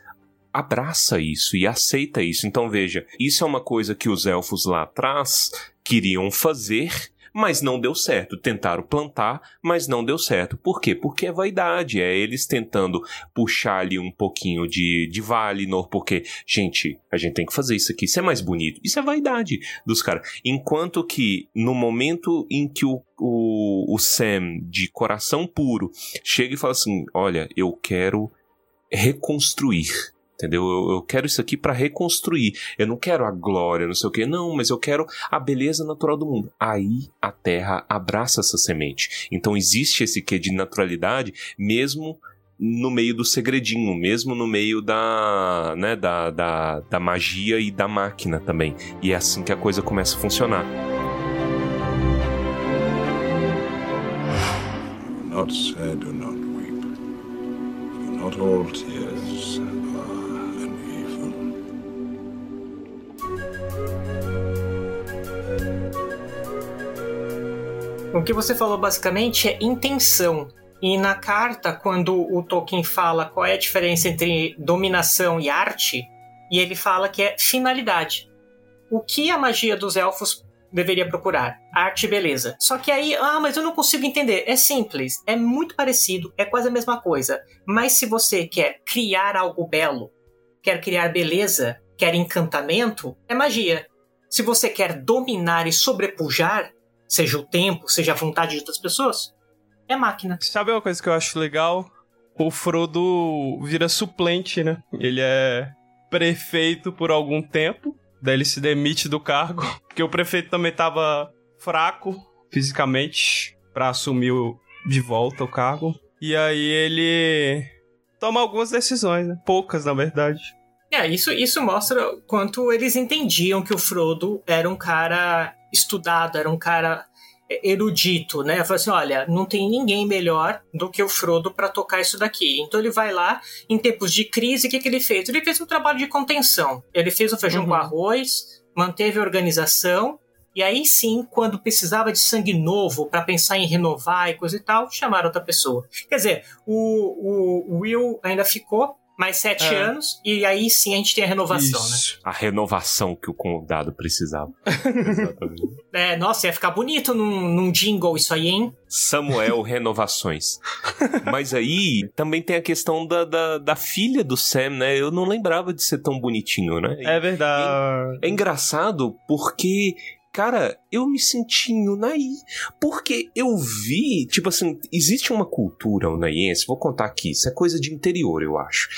abraça isso e aceita isso. Então veja, isso é uma coisa que os elfos lá atrás queriam fazer, mas não deu certo. Tentaram plantar, mas não deu certo. Por quê? Porque é vaidade, é eles tentando puxar ali um pouquinho de, de Valinor, porque, gente, a gente tem que fazer isso aqui, isso é mais bonito. Isso é vaidade dos caras. Enquanto que no momento em que o, o, o Sam, de coração puro, chega e fala assim: Olha, eu quero reconstruir entendeu? Eu, eu quero isso aqui para reconstruir. Eu não quero a glória, não sei o que, não, mas eu quero a beleza natural do mundo. Aí a Terra abraça essa semente. Então existe esse quê de naturalidade, mesmo no meio do segredinho, mesmo no meio da, né, da, da, da magia e da máquina também. E é assim que a coisa começa a funcionar. Not sad, do not weep. For not all tears O que você falou basicamente é intenção. E na carta, quando o Tolkien fala qual é a diferença entre dominação e arte, e ele fala que é finalidade. O que a magia dos elfos deveria procurar? Arte e beleza. Só que aí, ah, mas eu não consigo entender. É simples, é muito parecido, é quase a mesma coisa. Mas se você quer criar algo belo, quer criar beleza, quer encantamento, é magia. Se você quer dominar e sobrepujar, seja o tempo, seja a vontade de outras pessoas, é máquina. Sabe uma coisa que eu acho legal? O Frodo vira suplente, né? Ele é prefeito por algum tempo, daí ele se demite do cargo, porque o prefeito também tava fraco fisicamente para assumir de volta o cargo. E aí ele toma algumas decisões, né? poucas na verdade. É, isso, isso mostra quanto eles entendiam que o Frodo era um cara estudado, era um cara erudito, né? Falou assim: olha, não tem ninguém melhor do que o Frodo para tocar isso daqui. Então ele vai lá, em tempos de crise, o que, que ele fez? Ele fez um trabalho de contenção. Ele fez o feijão uhum. com arroz, manteve a organização. E aí sim, quando precisava de sangue novo para pensar em renovar e coisa e tal, chamaram outra pessoa. Quer dizer, o, o Will ainda ficou, mais sete é. anos, e aí sim a gente tem a renovação, né? Isso. né? A renovação que o condado precisava. Exatamente. É, nossa, ia ficar bonito num, num jingle isso aí, hein? Samuel Renovações. Mas aí também tem a questão da, da, da, filha do Sam, né? Eu não lembrava de ser tão bonitinho, né? É verdade. É, é engraçado porque cara, eu me senti em Unai. Porque eu vi, tipo assim, existe uma cultura unaiense, vou contar aqui, isso é coisa de interior, eu acho.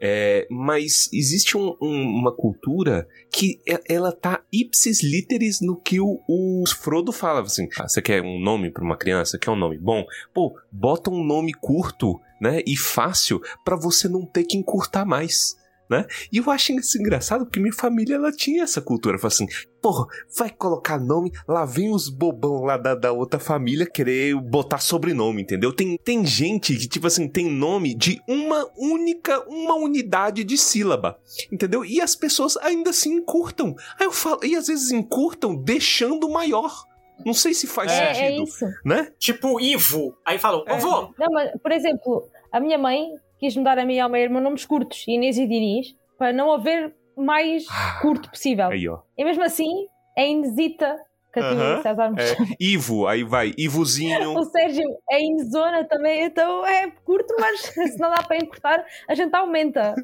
É, mas existe um, um, uma cultura que ela tá ipsis literis no que o, o Frodo fala. Assim, ah, você quer um nome para uma criança? Quer um nome bom? Pô, bota um nome curto, né? E fácil para você não ter que encurtar mais né? E eu acho isso engraçado porque minha família ela tinha essa cultura. Falei assim, porra, vai colocar nome, lá vem os bobão lá da, da outra família querer botar sobrenome, entendeu? Tem, tem gente que, tipo assim, tem nome de uma única, uma unidade de sílaba, entendeu? E as pessoas ainda assim encurtam. Aí eu falo, e às vezes encurtam deixando maior. Não sei se faz é, sentido. É isso. Né? Tipo Ivo. Aí falou, é. avô. Não, mas, por exemplo, a minha mãe quis mudar a mim e ao meu irmão nomes curtos, Inês e Diniz, para não haver mais ah, curto possível. Aí, ó. E mesmo assim, é Inesita Catinha uh -huh. César é, Ivo, aí vai, Ivozinho. o Sérgio é Inezona também, então é curto, mas se não dá para encurtar, a gente aumenta.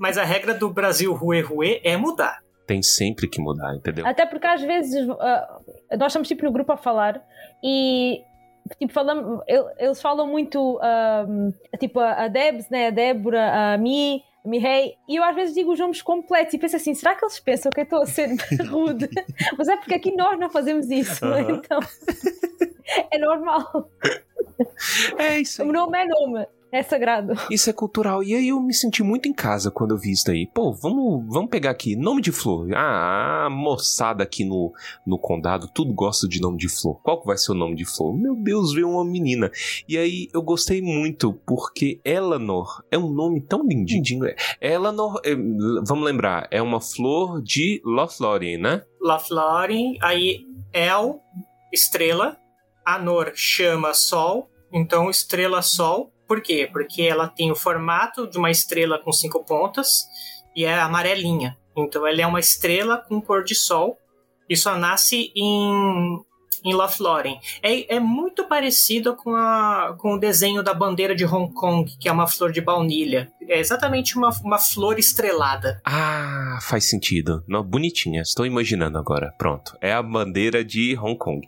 Mas a regra do Brasil Rue Rue é mudar. Tem sempre que mudar, entendeu? Até porque às vezes uh, nós estamos tipo no grupo a falar e tipo, falam, eles falam muito, um, tipo, a Debs, né, a Débora, a Mi, a Mihei, e eu às vezes digo os nomes completos e penso assim, será que eles pensam que eu estou a ser rude? Mas é porque aqui nós não fazemos isso, uh -huh. então é normal. É isso aí. O nome é nome. É sagrado. Isso é cultural. E aí eu me senti muito em casa quando eu vi isso daí. Pô, vamos, vamos pegar aqui nome de flor. Ah, a moçada aqui no, no condado, tudo gosta de nome de flor. Qual que vai ser o nome de flor? Meu Deus, veio uma menina. E aí eu gostei muito porque Eleanor é um nome tão lindinho. Eleanor, é, vamos lembrar, é uma flor de Lothlórien, né? Lothlórien, aí El, estrela, Anor chama sol, então estrela sol. Por quê? Porque ela tem o formato de uma estrela com cinco pontas e é amarelinha. Então ela é uma estrela com cor de sol e só nasce em, em Lothlórien. É, é muito parecido com, a, com o desenho da bandeira de Hong Kong, que é uma flor de baunilha. É exatamente uma, uma flor estrelada. Ah, faz sentido. Não, bonitinha. Estou imaginando agora. Pronto. É a bandeira de Hong Kong.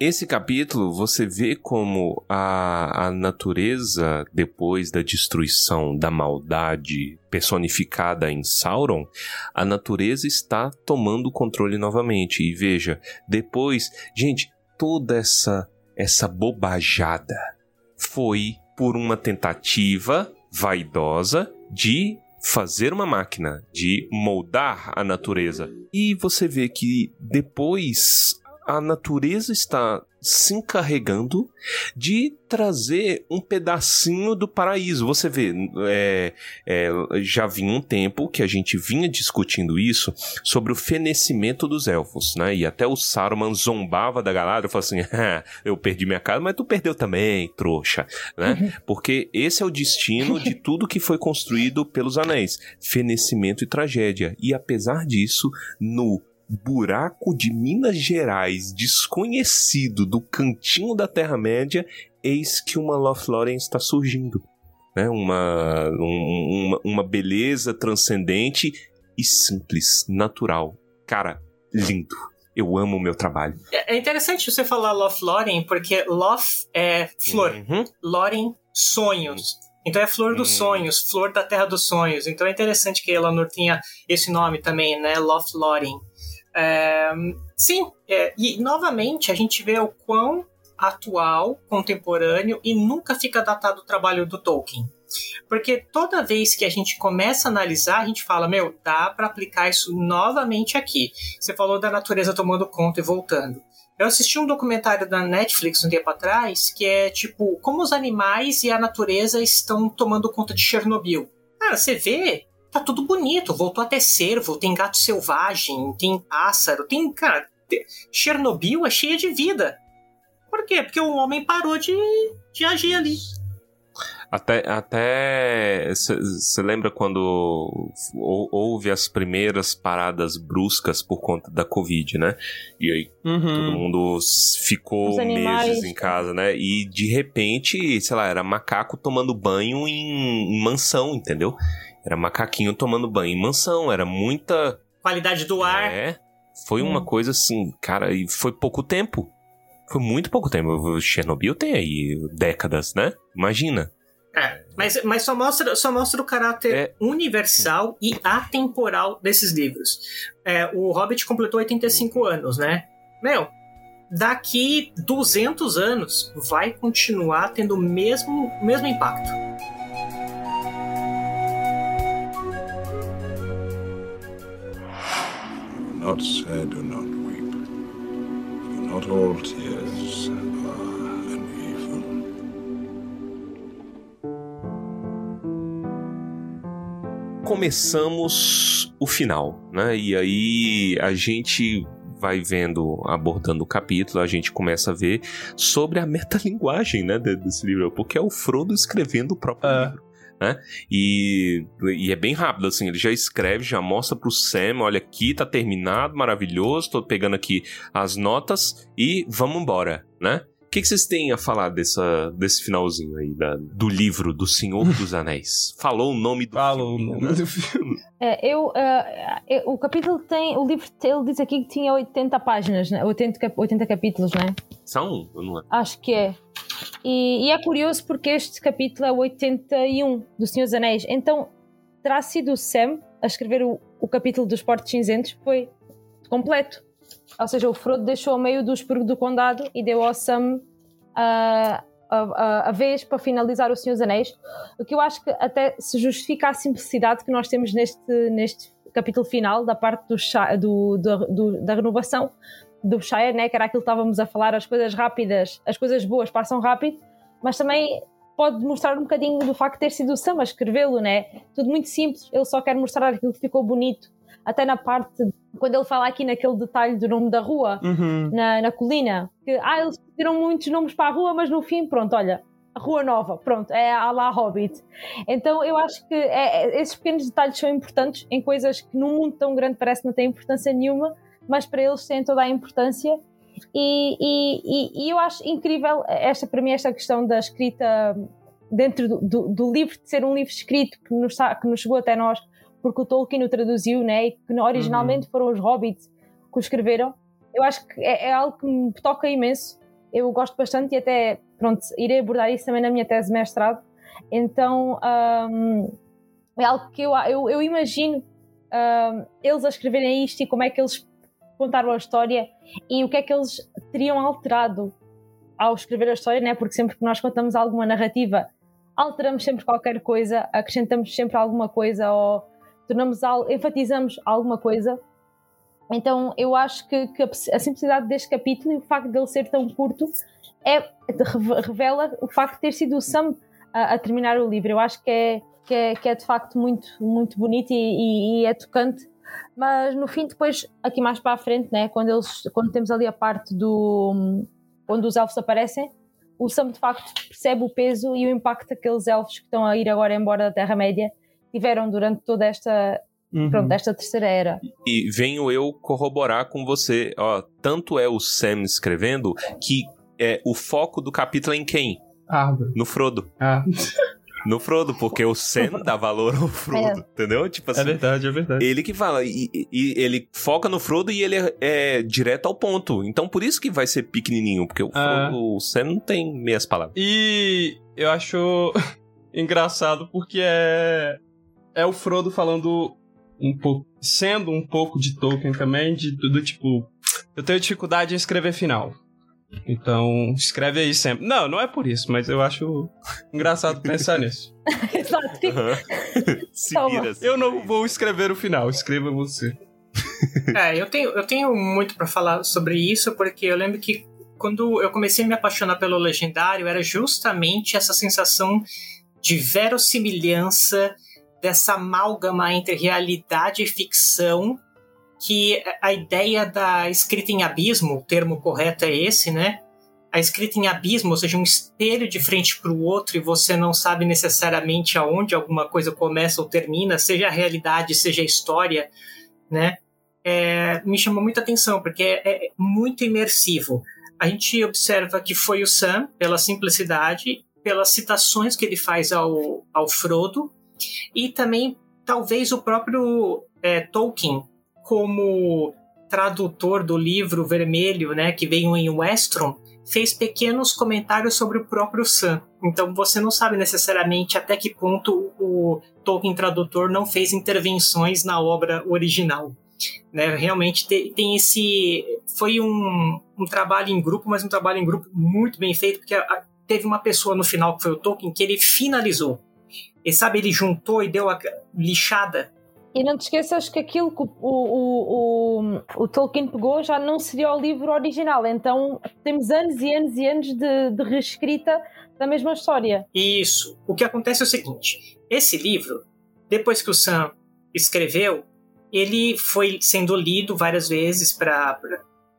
Esse capítulo você vê como a, a natureza, depois da destruição da maldade personificada em Sauron, a natureza está tomando o controle novamente. E veja, depois, gente, toda essa essa bobajada foi por uma tentativa vaidosa de fazer uma máquina, de moldar a natureza. E você vê que depois a natureza está se encarregando de trazer um pedacinho do paraíso. Você vê, é, é, já vinha um tempo que a gente vinha discutindo isso sobre o fenecimento dos elfos, né? E até o Saruman zombava da galera, falou assim: ah, eu perdi minha casa, mas tu perdeu também, trouxa, né? Uhum. Porque esse é o destino de tudo que foi construído pelos anéis: fenecimento e tragédia. E apesar disso, no buraco de Minas Gerais desconhecido do cantinho da Terra-média, eis que uma Lothlórien está surgindo. Né? Uma, um, uma, uma beleza transcendente e simples, natural. Cara, lindo. Eu amo o meu trabalho. É, é interessante você falar Lothlórien, porque Loth é flor, uhum. Lórien, sonhos. Então é flor dos uhum. sonhos, flor da terra dos sonhos. Então é interessante que Elanor tenha esse nome também, né? Lothlórien. É, sim, é, e novamente a gente vê o quão atual, contemporâneo e nunca fica datado o trabalho do Tolkien. Porque toda vez que a gente começa a analisar, a gente fala, meu, dá para aplicar isso novamente aqui. Você falou da natureza tomando conta e voltando. Eu assisti um documentário da Netflix um tempo atrás que é tipo como os animais e a natureza estão tomando conta de Chernobyl. Cara, você vê tá tudo bonito. Voltou a ter cervo, tem gato selvagem, tem pássaro, tem. Cara, Chernobyl é cheia de vida. Por quê? Porque o homem parou de, de agir ali. Até. até Você lembra quando houve as primeiras paradas bruscas por conta da Covid, né? E aí uhum. todo mundo ficou meses em casa, né? E de repente, sei lá, era macaco tomando banho em, em mansão, entendeu? Era macaquinho tomando banho em mansão, era muita. Qualidade do ar. É. Foi hum. uma coisa assim, cara, e foi pouco tempo. Foi muito pouco tempo. O Chernobyl tem aí décadas, né? Imagina. É, mas, mas só, mostra, só mostra o caráter é. universal e atemporal desses livros. É, o Hobbit completou 85 anos, né? Meu, daqui 200 anos vai continuar tendo o mesmo, mesmo impacto. Not sad, do not weep. For not all tears are an evil. Começamos o final, né? E aí a gente vai vendo, abordando o capítulo, a gente começa a ver sobre a metalinguagem, né, desse livro, porque é o Frodo escrevendo o próprio é. livro né? E, e é bem rápido, assim, ele já escreve, já mostra pro Sam, olha aqui, tá terminado, maravilhoso, tô pegando aqui as notas e vamos embora, né? O que, que, vocês têm a falar dessa, desse finalzinho aí da, do livro do Senhor dos Anéis? Falou o nome do Falou filme. o nome né? do filme. É, eu, uh, o capítulo tem. O livro ele diz aqui que tinha 80 páginas, né? 80, 80 capítulos, né? São? Eu não Acho que é. E, e, é curioso porque este capítulo é o 81 do Senhor dos Anéis. Então terá sido o Sam a escrever o, o capítulo dos Portos Cinzentos, foi completo. Ou seja, o Frodo deixou ao meio do expurgo do condado e deu ao Sam uh, a, a, a, vez para finalizar O Senhor dos Anéis, o que eu acho que até se justifica a simplicidade que nós temos neste, neste capítulo final, da parte do, do, do da renovação do Shire, né, que era aquilo que estávamos a falar, as coisas rápidas, as coisas boas passam rápido, mas também pode mostrar um bocadinho do facto de ter sido o Sam a escrevê-lo, né? Tudo muito simples, ele só quer mostrar aquilo que ficou bonito. Até na parte, quando ele fala aqui naquele detalhe do nome da rua, uhum. na, na colina, que ah, eles tiram muitos nomes para a rua, mas no fim, pronto, olha, a Rua Nova, pronto, é a lá Hobbit. Então eu acho que é, é, esses pequenos detalhes são importantes em coisas que num mundo tão grande parece não têm importância nenhuma, mas para eles têm toda a importância. E, e, e, eu acho incrível esta para mim esta questão da escrita dentro do, do, do, livro de ser um livro escrito que nos, que nos chegou até nós porque o Tolkien o traduziu né, e que originalmente uhum. foram os hobbits que o escreveram eu acho que é, é, algo que me toca imenso eu gosto bastante e até pronto, irei abordar isso também na minha tese de mestrado então um, é algo que eu, eu, eu imagino um, eles a escreverem isto e como é que eles contaram a história e o que é que eles teriam alterado ao escrever a história, né? porque sempre que nós contamos alguma narrativa, alteramos sempre qualquer coisa, acrescentamos sempre alguma coisa ou tornamos enfatizamos alguma coisa. Então eu acho que, que a simplicidade deste capítulo e o facto de ele ser tão curto é, revela o facto de ter sido o Sam a, a terminar o livro. Eu acho que é, que é, que é de facto muito, muito bonito e, e, e é tocante mas no fim depois aqui mais para a frente né quando eles quando temos ali a parte do onde os elfos aparecem o Sam de facto percebe o peso e o impacto que aqueles elfos que estão a ir agora embora da Terra Média tiveram durante toda esta uhum. pronto esta terceira era e venho eu corroborar com você ó tanto é o Sam escrevendo que é o foco do capítulo é em quem Árvore. no Frodo ah no Frodo, porque o Sam dá valor ao Frodo, é. entendeu? Tipo assim. É verdade, é verdade. Ele que fala, e, e, ele foca no Frodo e ele é, é, direto ao ponto. Então por isso que vai ser pequenininho, porque o, ah. Frodo, o Sam não tem meias palavras. E eu acho engraçado porque é é o Frodo falando um pouco, sendo um pouco de Tolkien também, de, do, do tipo, eu tenho dificuldade em escrever final. Então, escreve aí sempre. Não, não é por isso, mas eu acho engraçado pensar nisso. Exato. Se vira, se eu não vou escrever o final, escreva você. é, eu tenho, eu tenho muito para falar sobre isso, porque eu lembro que quando eu comecei a me apaixonar pelo Legendário, era justamente essa sensação de verossimilhança, dessa amálgama entre realidade e ficção que a ideia da escrita em abismo, o termo correto é esse, né? A escrita em abismo, ou seja, um espelho de frente para o outro e você não sabe necessariamente aonde alguma coisa começa ou termina, seja a realidade, seja a história, né? É, me chamou muita atenção, porque é, é muito imersivo. A gente observa que foi o Sam, pela simplicidade, pelas citações que ele faz ao, ao Frodo, e também talvez o próprio é, Tolkien, como tradutor do livro vermelho, né, que veio em Westron, fez pequenos comentários sobre o próprio Sam. Então você não sabe necessariamente até que ponto o Tolkien tradutor não fez intervenções na obra original. Né, realmente tem esse. Foi um, um trabalho em grupo, mas um trabalho em grupo muito bem feito, porque teve uma pessoa no final, que foi o Tolkien, que ele finalizou. E sabe, ele juntou e deu a lixada e não te esqueças que aquilo que o, o, o, o, Tolkien pegou já não seria o livro original, então temos anos e anos e anos de, de reescrita da mesma história. Isso. O que acontece é o seguinte: esse livro, depois que o Sam escreveu, ele foi sendo lido várias vezes para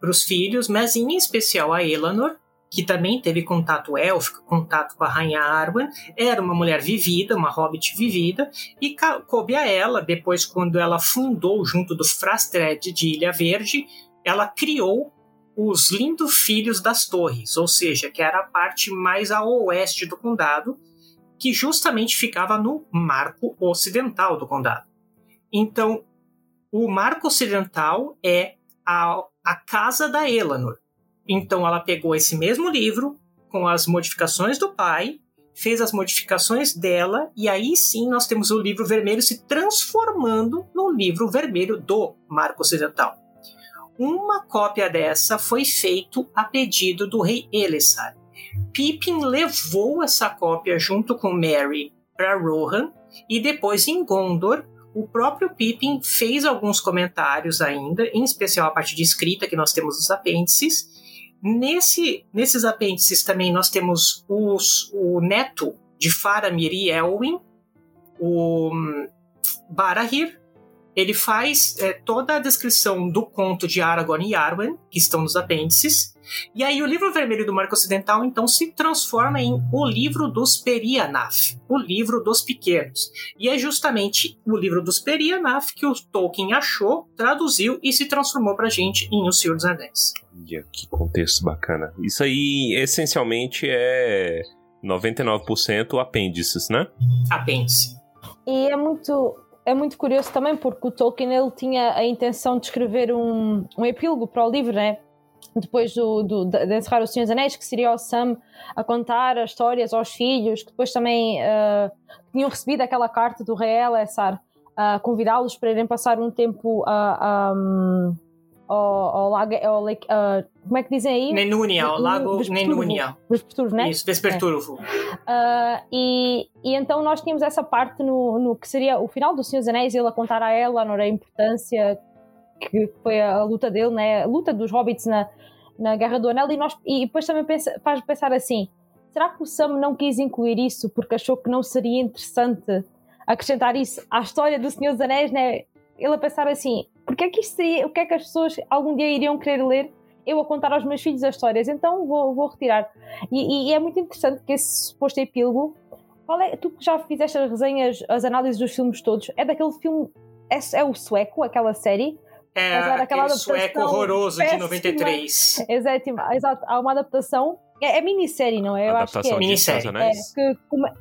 os filhos, mas em especial a Eleanor, que também teve contato élfico, contato com a rainha Arwen, era uma mulher vivida, uma hobbit vivida, e coube a ela, depois quando ela fundou junto do Frastred de Ilha Verde, ela criou os lindos filhos das torres, ou seja, que era a parte mais a oeste do condado, que justamente ficava no marco ocidental do condado. Então, o marco ocidental é a, a casa da Elanor, então ela pegou esse mesmo livro com as modificações do pai, fez as modificações dela e aí sim nós temos o livro vermelho se transformando no livro vermelho do Marco Ocidental. Uma cópia dessa foi feito a pedido do rei Elessar. Pippin levou essa cópia junto com Mary para Rohan e depois em Gondor o próprio Pippin fez alguns comentários ainda, em especial a parte de escrita que nós temos nos apêndices. Nesse, nesses apêndices também nós temos os, o neto de Faramir e Elwin, o hum, Barahir, ele faz é, toda a descrição do conto de Aragorn e Arwen, que estão nos apêndices, e aí o livro vermelho do Marco Ocidental então se transforma em o livro dos Perianaf, o livro dos pequenos. E é justamente o livro dos Perianaf que o Tolkien achou, traduziu e se transformou pra gente em O Senhor dos Anéis. Olha, que contexto bacana. Isso aí, essencialmente, é 99% apêndices, né? Apêndice. E é muito, é muito curioso também porque o Tolkien ele tinha a intenção de escrever um, um epílogo para o livro, né? Depois do, do, de encerrar o Senhor dos Anéis, que seria o Sam a contar as histórias aos filhos, que depois também uh, tinham recebido aquela carta do rei Elessar a convidá-los para irem passar um tempo a. Um, ao, lago, ao lake, uh, como é que dizem aí? Nenúnia, ao lago Nenúnia. Vesperturvo, né? Isso, Vesperturvo. É. Uh, e, e então nós tínhamos essa parte no, no que seria o final do Senhor dos Anéis, ele a contar a Eleanor a importância que foi a, a luta dele, né? a luta dos hobbits na, na Guerra do Anel, e, nós, e depois também pensa, faz pensar assim: será que o Sam não quis incluir isso porque achou que não seria interessante acrescentar isso à história do Senhor dos Anéis, né? Ele a pensar assim: porque é que isto seria, o que é que as pessoas algum dia iriam querer ler? Eu a contar aos meus filhos as histórias, então vou, vou retirar. E, e, é muito interessante que esse suposto epílogo. Qual é, tu que já fizeste as resenhas, as análises dos filmes todos, é daquele filme. É, é o sueco, aquela série, é, aquele sueco horroroso péssima. de 93. Exato, exato, há uma adaptação. É, é minissérie, não é? Eu adaptação acho que é. Minissérie. É, que come...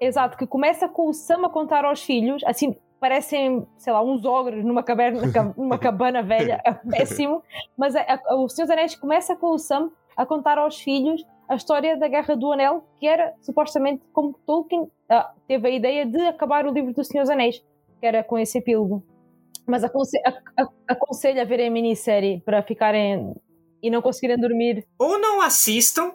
Exato, que começa com o Sam a contar aos filhos, assim, parecem, sei lá, uns ogros numa cabana, numa cabana velha, é péssimo. Mas a, a, o Senhor dos Anéis começa com o Sam a contar aos filhos a história da Guerra do Anel, que era supostamente como Tolkien ah, teve a ideia de acabar o livro do Senhor dos Anéis, que era com esse epílogo. Mas aconselho, aconselho a verem a minissérie para ficarem e não conseguirem dormir. Ou não assistam,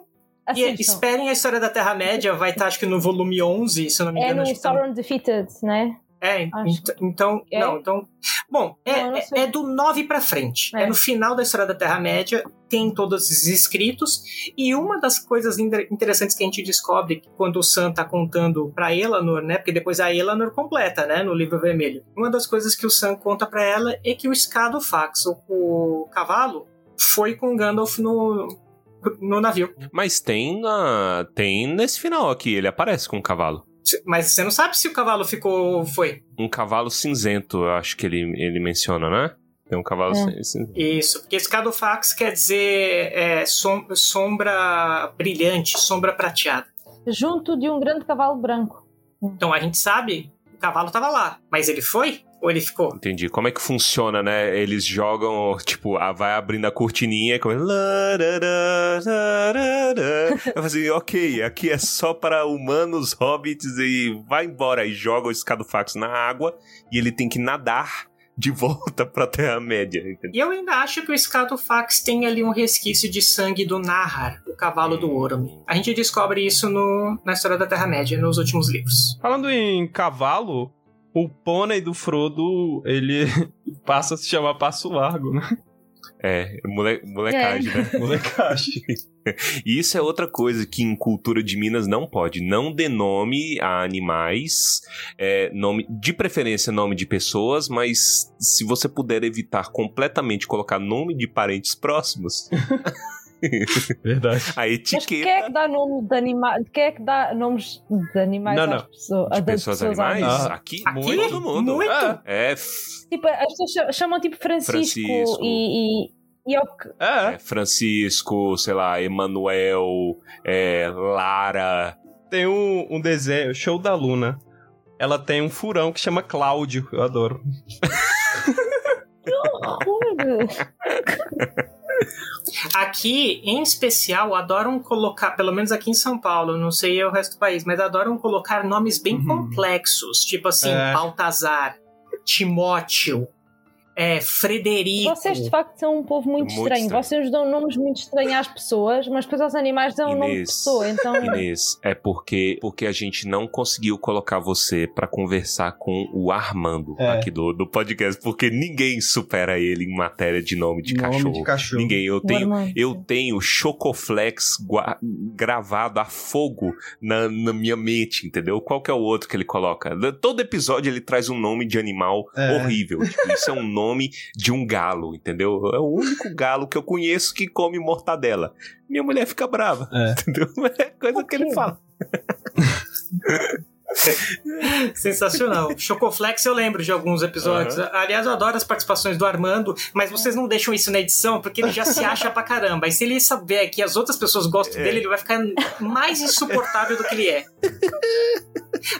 Assistam. E esperem a história da Terra-média, vai estar acho que no volume 11, se eu não me engano. É no Sauron Defeated, né? É, ent então, é. não, então, bom, é, não, é, é, do 9 para frente. É. é. no final da história da Terra-média, tem todos os escritos, e uma das coisas interessantes que a gente descobre quando o Sam tá contando pra Elanor, né, porque depois a Elanor completa, né, no livro vermelho. Uma das coisas que o Sam conta para ela é que o Scadofax, o, o cavalo, foi com Gandalf no, no navio. Mas tem, uh, tem nesse final aqui, ele aparece com o cavalo. Mas você não sabe se o cavalo ficou. Foi. Um cavalo cinzento, eu acho que ele, ele menciona, né? Tem um cavalo é. cinzento. Isso, porque escadofax quer dizer é, som, sombra brilhante, sombra prateada. Junto de um grande cavalo branco. Então a gente sabe, o cavalo estava lá, mas ele foi? Ou ele ficou? Entendi. Como é que funciona, né? Eles jogam, tipo, vai abrindo a cortininha e começa. Eu assim, ok, aqui é só para humanos, hobbits e vai embora. E joga o escadofax na água e ele tem que nadar de volta pra Terra-média. E eu ainda acho que o Scatofax tem ali um resquício de sangue do Nahar, o cavalo do Orome. A gente descobre isso no, na história da Terra-média, nos últimos livros. Falando em cavalo, o pônei do Frodo, ele passa a se chamar Passo Largo, né? É, mole, molecagem, é. né? Molecagem. E isso é outra coisa que em cultura de Minas não pode. Não dê nome a animais, é, nome de preferência nome de pessoas, mas se você puder evitar completamente colocar nome de parentes próximos. Verdade. A etiqueta. Mas quem é que dá nome de animais? Quem é que dá nomes de animais não, não. às pessoas? De pessoas, pessoas animais? Ah. Aqui, Aqui, todo mundo. Muito. É. Tipo, as pessoas chamam tipo Francisco, Francisco. e, e... É. é, Francisco, sei lá, Emanuel, é, Lara. Tem um, um desenho, Show da Luna. Ela tem um furão que chama Cláudio, eu adoro. que horror! Aqui, em especial, adoram colocar, pelo menos aqui em São Paulo, não sei o resto do país, mas adoram colocar nomes bem uhum. complexos, tipo assim, é. Baltazar, Timóteo. É, Frederico. Vocês de facto são um povo muito, Muito estranho. estranho. Vocês dão nomes muito estranhos às pessoas, mas depois aos animais dão um nome de Inês, pessoa. Então. Inês, é porque, porque a gente não conseguiu colocar você pra conversar com o Armando É. aqui do, do podcast, porque ninguém supera ele em matéria de nome de Nome cachorro. de cachorro. Ninguém. Eu tenho, eu tenho Chocoflex gua- gravado a fogo na, na minha mente, entendeu? Qual que é o outro que ele coloca? Todo episódio ele traz um nome de animal É. horrível. Tipo, isso é um nome de um galo, entendeu? É o único galo que eu conheço que come mortadela. Minha mulher fica brava, É. entendeu? É coisa que ele fala. Sensacional. Chocoflex eu lembro de alguns episódios. Aliás, eu adoro as participações do Armando, mas vocês não deixam isso na edição porque ele já se acha pra caramba. E se ele souber que as outras pessoas gostam É. dele, ele vai ficar mais insuportável do que ele é.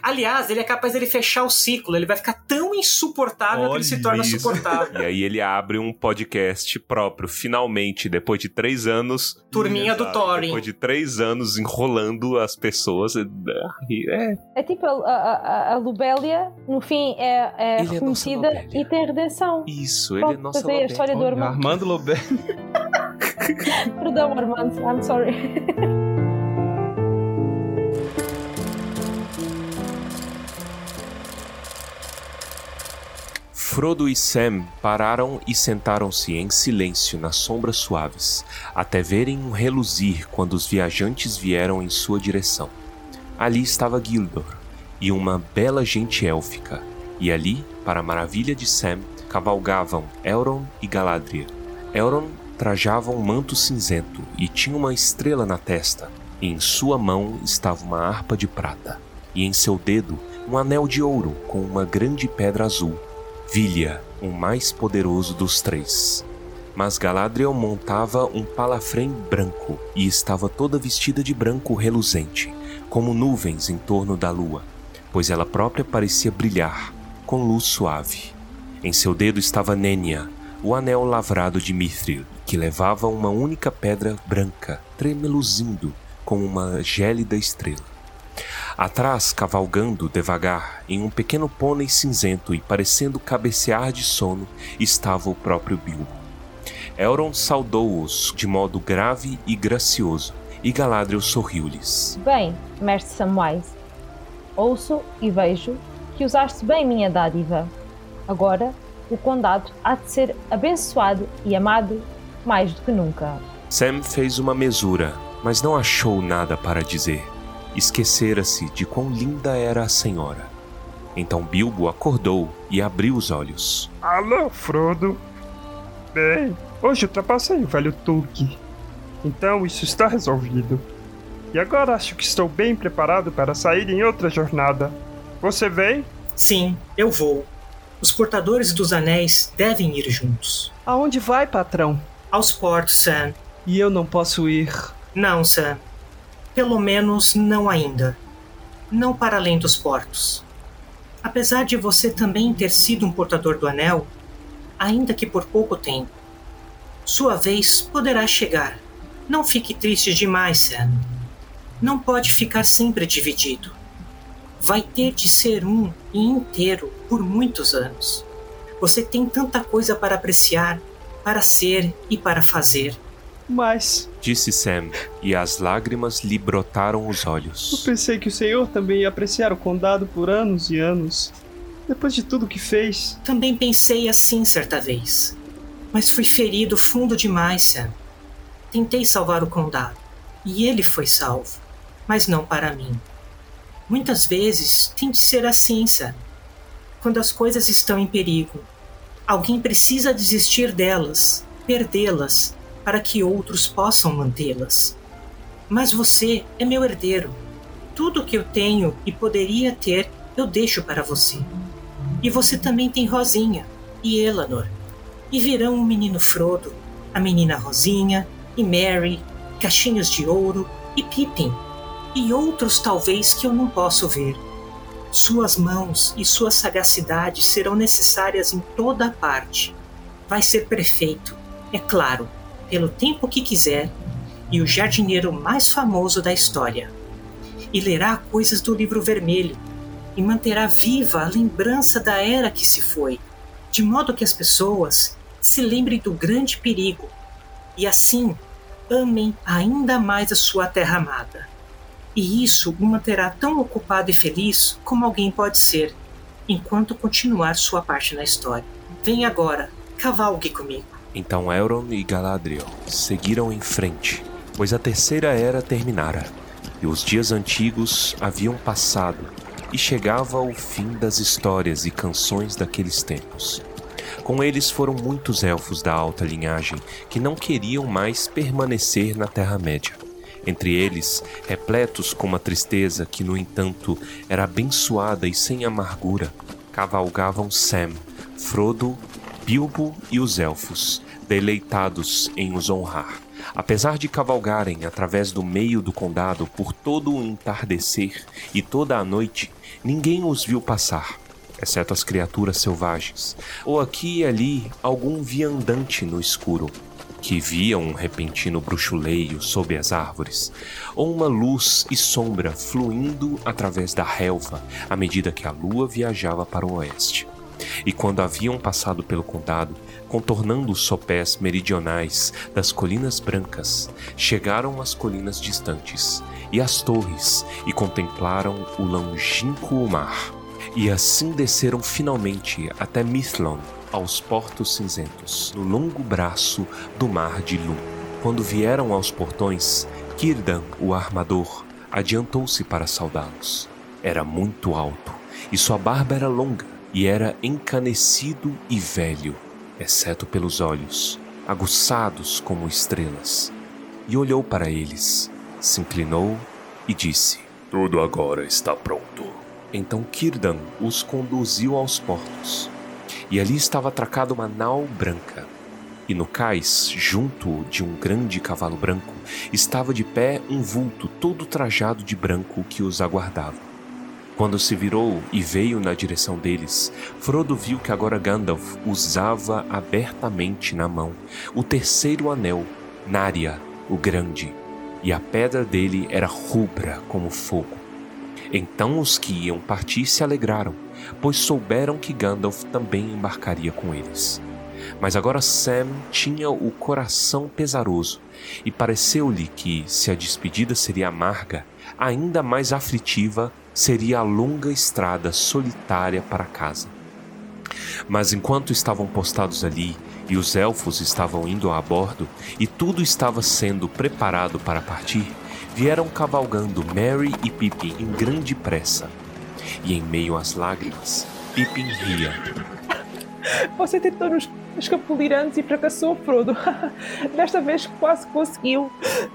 Aliás, ele é capaz de ele fechar o ciclo. Ele vai ficar tão insuportável que ele se Olha torna isso. suportável. E aí ele abre um podcast próprio, finalmente, depois de três anos. Turminha do Thorin. Depois de três anos enrolando as pessoas. É, É tipo a, a, a- a Lubélia, no fim, é, é Ele é reconhecida Lubélia. e tem redenção. isso, ele é Pronto, nossa é a história do. Armando. Armando Lobé. Perdão, Armando, I'm sorry. Frodo e Sam pararam e sentaram-se em silêncio nas sombras suaves, até verem um reluzir quando os viajantes vieram em sua direção. Ali estava Gildor e uma bela gente élfica, e ali, para a maravilha de Sam, cavalgavam Elrond e Galadriel. Elrond trajava um manto cinzento e tinha uma estrela na testa, e em sua mão estava uma harpa de prata, e em seu dedo um anel de ouro com uma grande pedra azul. Vilha, o mais poderoso dos três. Mas Galadriel montava um palafrém branco e estava toda vestida de branco reluzente, como nuvens em torno da lua, pois ela própria parecia brilhar, com luz suave. Em seu dedo estava Nenya, o anel lavrado de Mithril, que levava uma única pedra branca, tremeluzindo como uma gélida estrela. Atrás, cavalgando devagar, em um pequeno pônei cinzento e parecendo cabecear de sono, estava o próprio Bilbo. Elrond saudou-os de modo grave e gracioso, e Galadriel sorriu-lhes. Bem, mestre Samwise, ouço e vejo que usaste bem minha dádiva. Agora, o condado há de ser abençoado e amado mais do que nunca. Sam fez uma mesura, mas não achou nada para dizer. Esquecera-se de quão linda era a senhora. Então Bilbo acordou e abriu os olhos. Alô, Frodo. Bem, hoje ultrapassei o velho Tulk. Então isso está resolvido. E agora acho que estou bem preparado para sair em outra jornada. Você vem? Sim, eu vou. Os portadores dos anéis devem ir juntos. Aonde vai, patrão? Aos portos, Sam. E eu não posso ir. Não, Sam. Pelo menos não ainda. Não para além dos portos. Apesar de você também ter sido um portador do anel, ainda que por pouco tempo, sua vez poderá chegar. Não fique triste demais, Sam. Não pode ficar sempre dividido. Vai ter de ser um e inteiro por muitos anos. Você tem tanta coisa para apreciar, para ser e para fazer. Mas Disse Sam, e as lágrimas lhe brotaram os eu olhos. pensei que o senhor também ia apreciar o condado por anos e anos. Depois de tudo que fez. Também pensei assim certa vez. Mas fui ferido fundo demais, Sam. Tentei salvar o condado. E ele foi salvo. Mas não para mim. Muitas vezes tem de ser assim, Sam. Quando as coisas estão em perigo, alguém precisa desistir delas, perdê-las, para que outros possam mantê-las. Mas você é meu herdeiro. Tudo que eu tenho e poderia ter, eu deixo para você. E você também tem Rosinha e Eleanor. E virão o menino Frodo, a menina Rosinha, e Mary, Caixinhos de Ouro e Pippin. E outros talvez que eu não posso ver. Suas mãos e sua sagacidade serão necessárias em toda parte. Vai ser prefeito, é claro, pelo tempo que quiser, e o jardineiro mais famoso da história. E lerá coisas do livro vermelho, e manterá viva a lembrança da era que se foi, de modo que as pessoas se lembrem do grande perigo e assim amem ainda mais a sua terra amada. E isso o manterá tão ocupado e feliz como alguém pode ser, enquanto continuar sua parte na história. Vem agora, cavalgue comigo. Então Elrond e Galadriel seguiram em frente, pois a terceira era terminara, e os dias antigos haviam passado, e chegava o fim das histórias e canções daqueles tempos. Com eles foram muitos elfos da alta linhagem que não queriam mais permanecer na Terra-média. Entre eles, repletos com uma tristeza que, no entanto, era abençoada e sem amargura, cavalgavam Sam, Frodo, Bilbo e os elfos, deleitados em os honrar. Apesar de cavalgarem através do meio do condado por todo o entardecer e toda a noite, ninguém os viu passar exceto as criaturas selvagens, ou aqui e ali algum viandante no escuro, que via um repentino bruxuleio sob as árvores, ou uma luz e sombra fluindo através da relva à medida que a lua viajava para o oeste. E quando haviam passado pelo condado, contornando os sopés meridionais das colinas brancas, chegaram às colinas distantes e às torres e contemplaram o longínquo mar e assim desceram finalmente até Mithlon, aos portos cinzentos, no longo braço do mar de Lum. Quando vieram aos portões, Círdan, o armador, adiantou-se para saudá-los. Era muito alto, e sua barba era longa, e era encanecido e velho, exceto pelos olhos, aguçados como estrelas. E olhou para eles, se inclinou e disse: Tudo agora está pronto. Então Círdan os conduziu aos portos. E ali estava atracada uma nau branca. E no cais, junto de um grande cavalo branco, estava de pé um vulto todo trajado de branco que os aguardava. Quando se virou e veio na direção deles, Frodo viu que agora Gandalf usava abertamente na mão o terceiro anel, Narya, o Grande, e a pedra dele era rubra como fogo. Então os que iam partir se alegraram, pois souberam que Gandalf também embarcaria com eles. Mas agora Sam tinha o coração pesaroso, e pareceu-lhe que, se a despedida seria amarga, ainda mais aflitiva seria a longa estrada solitária para casa. Mas enquanto estavam postados ali e os elfos estavam indo a bordo e tudo estava sendo preparado para partir, vieram cavalgando Mary e Pippin em grande pressa. E em meio às lágrimas, Pippin ria. Você tentou nos escapulir antes e fracassou, Frodo. desta vez quase conseguiu,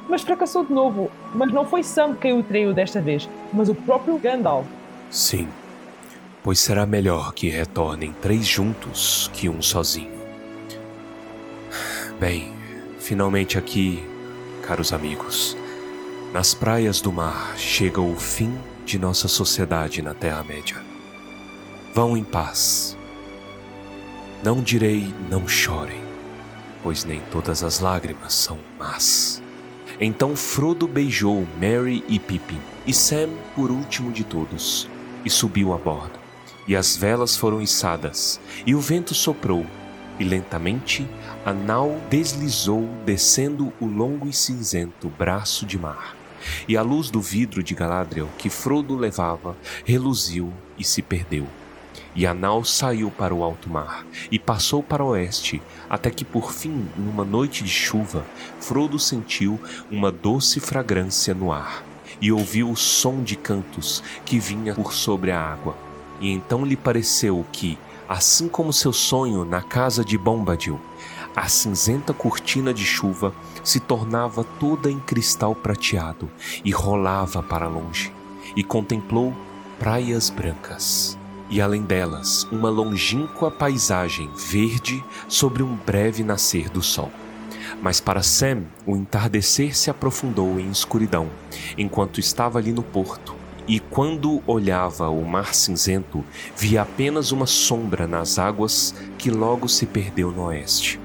mas fracassou de novo. Mas não foi Sam quem o traiu desta vez, mas o próprio Gandalf. Sim, pois será melhor que retornem três juntos que um sozinho. Bem, finalmente aqui, caros amigos. Nas praias do mar chega o fim de nossa sociedade na Terra-média. Vão em paz. Não direi não chorem, pois nem todas as lágrimas são más. Então Frodo beijou Mary e Pippin, e Sam por último de todos, e subiu a bordo. E as velas foram içadas, e o vento soprou, e lentamente a nau deslizou descendo o longo e cinzento braço de mar e a luz do vidro de Galadriel que Frodo levava reluziu e se perdeu. E a nau saiu para o alto mar e passou para o oeste, até que por fim, numa noite de chuva, Frodo sentiu uma doce fragrância no ar e ouviu o som de cantos que vinha por sobre a água. E então lhe pareceu que, assim como seu sonho na casa de Bombadil, a cinzenta cortina de chuva se tornava toda em cristal prateado e rolava para longe, e contemplou praias brancas. E além delas, uma longínqua paisagem verde sobre um breve nascer do sol. Mas para Sam, o entardecer se aprofundou em escuridão, enquanto estava ali no porto, e quando olhava o mar cinzento, via apenas uma sombra nas águas que logo se perdeu no oeste.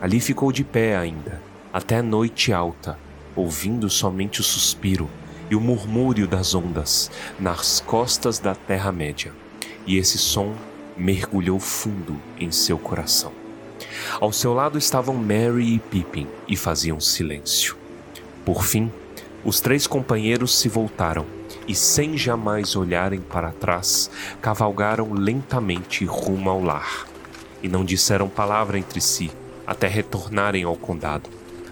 Ali ficou de pé ainda, até a noite alta, ouvindo somente o suspiro e o murmúrio das ondas nas costas da Terra-média. E esse som mergulhou fundo em seu coração. Ao seu lado estavam Mary e Pippin e faziam silêncio. Por fim, os três companheiros se voltaram e, sem jamais olharem para trás, cavalgaram lentamente rumo ao lar. E não disseram palavra entre si até retornarem ao condado.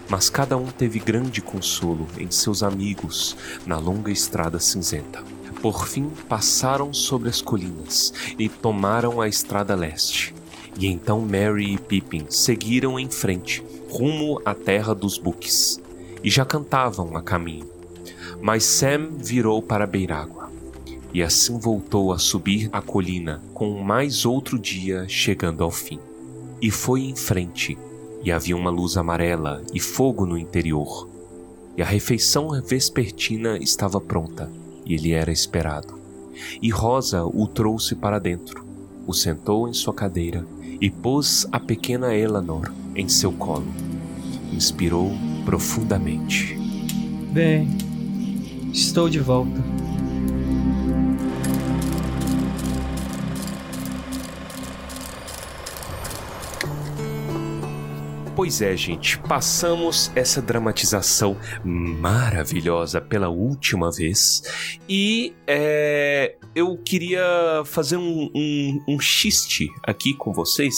Mas cada um teve grande consolo em seus amigos na longa estrada cinzenta. Por fim, passaram sobre as colinas e tomaram a estrada leste. E então Mary e Pippin seguiram em frente, rumo à terra dos buques, e já cantavam a caminho. Mas Sam virou para beirágua, e assim voltou a subir a colina com mais outro dia chegando ao fim. E foi em frente, e havia uma luz amarela e fogo no interior. E a refeição vespertina estava pronta, e ele era esperado. E Rosa o trouxe para dentro, o sentou em sua cadeira e pôs a pequena Eleanor em seu colo. Inspirou profundamente. Bem, estou de volta. Pois é, gente, passamos essa dramatização maravilhosa pela última vez e é, eu queria fazer um, um, um xiste aqui com vocês,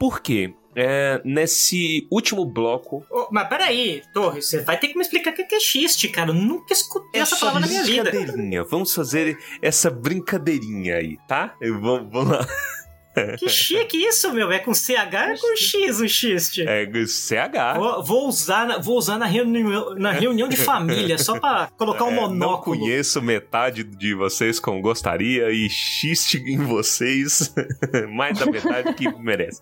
porque é, nesse último bloco. Oh, mas peraí, Torres, você vai ter que me explicar o que é xiste, cara. Eu nunca escutei essa palavra na minha vida. Brincadeirinha, vamos fazer essa brincadeirinha aí, tá? Vamos, vamos lá. Que chique isso, meu. É com CH ou é com X o xiste? É com CH. Vou, vou, usar, na, vou usar na reunião, na reunião de família, só pra colocar um É, monóculo. Não conheço metade de vocês como gostaria e xiste em vocês mais da metade que merece.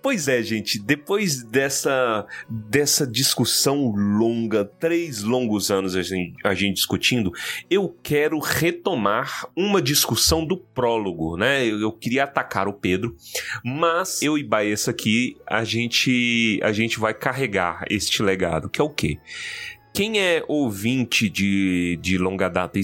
Pois é, gente, depois dessa, dessa discussão longa, três longos anos a gente, a gente discutindo, eu quero retomar uma discussão do prólogo, né? Eu, eu queria atacar o Pedro, mas eu e Baessa aqui, a gente, a gente vai carregar este legado, que é o quê? Quem é ouvinte de, de longa data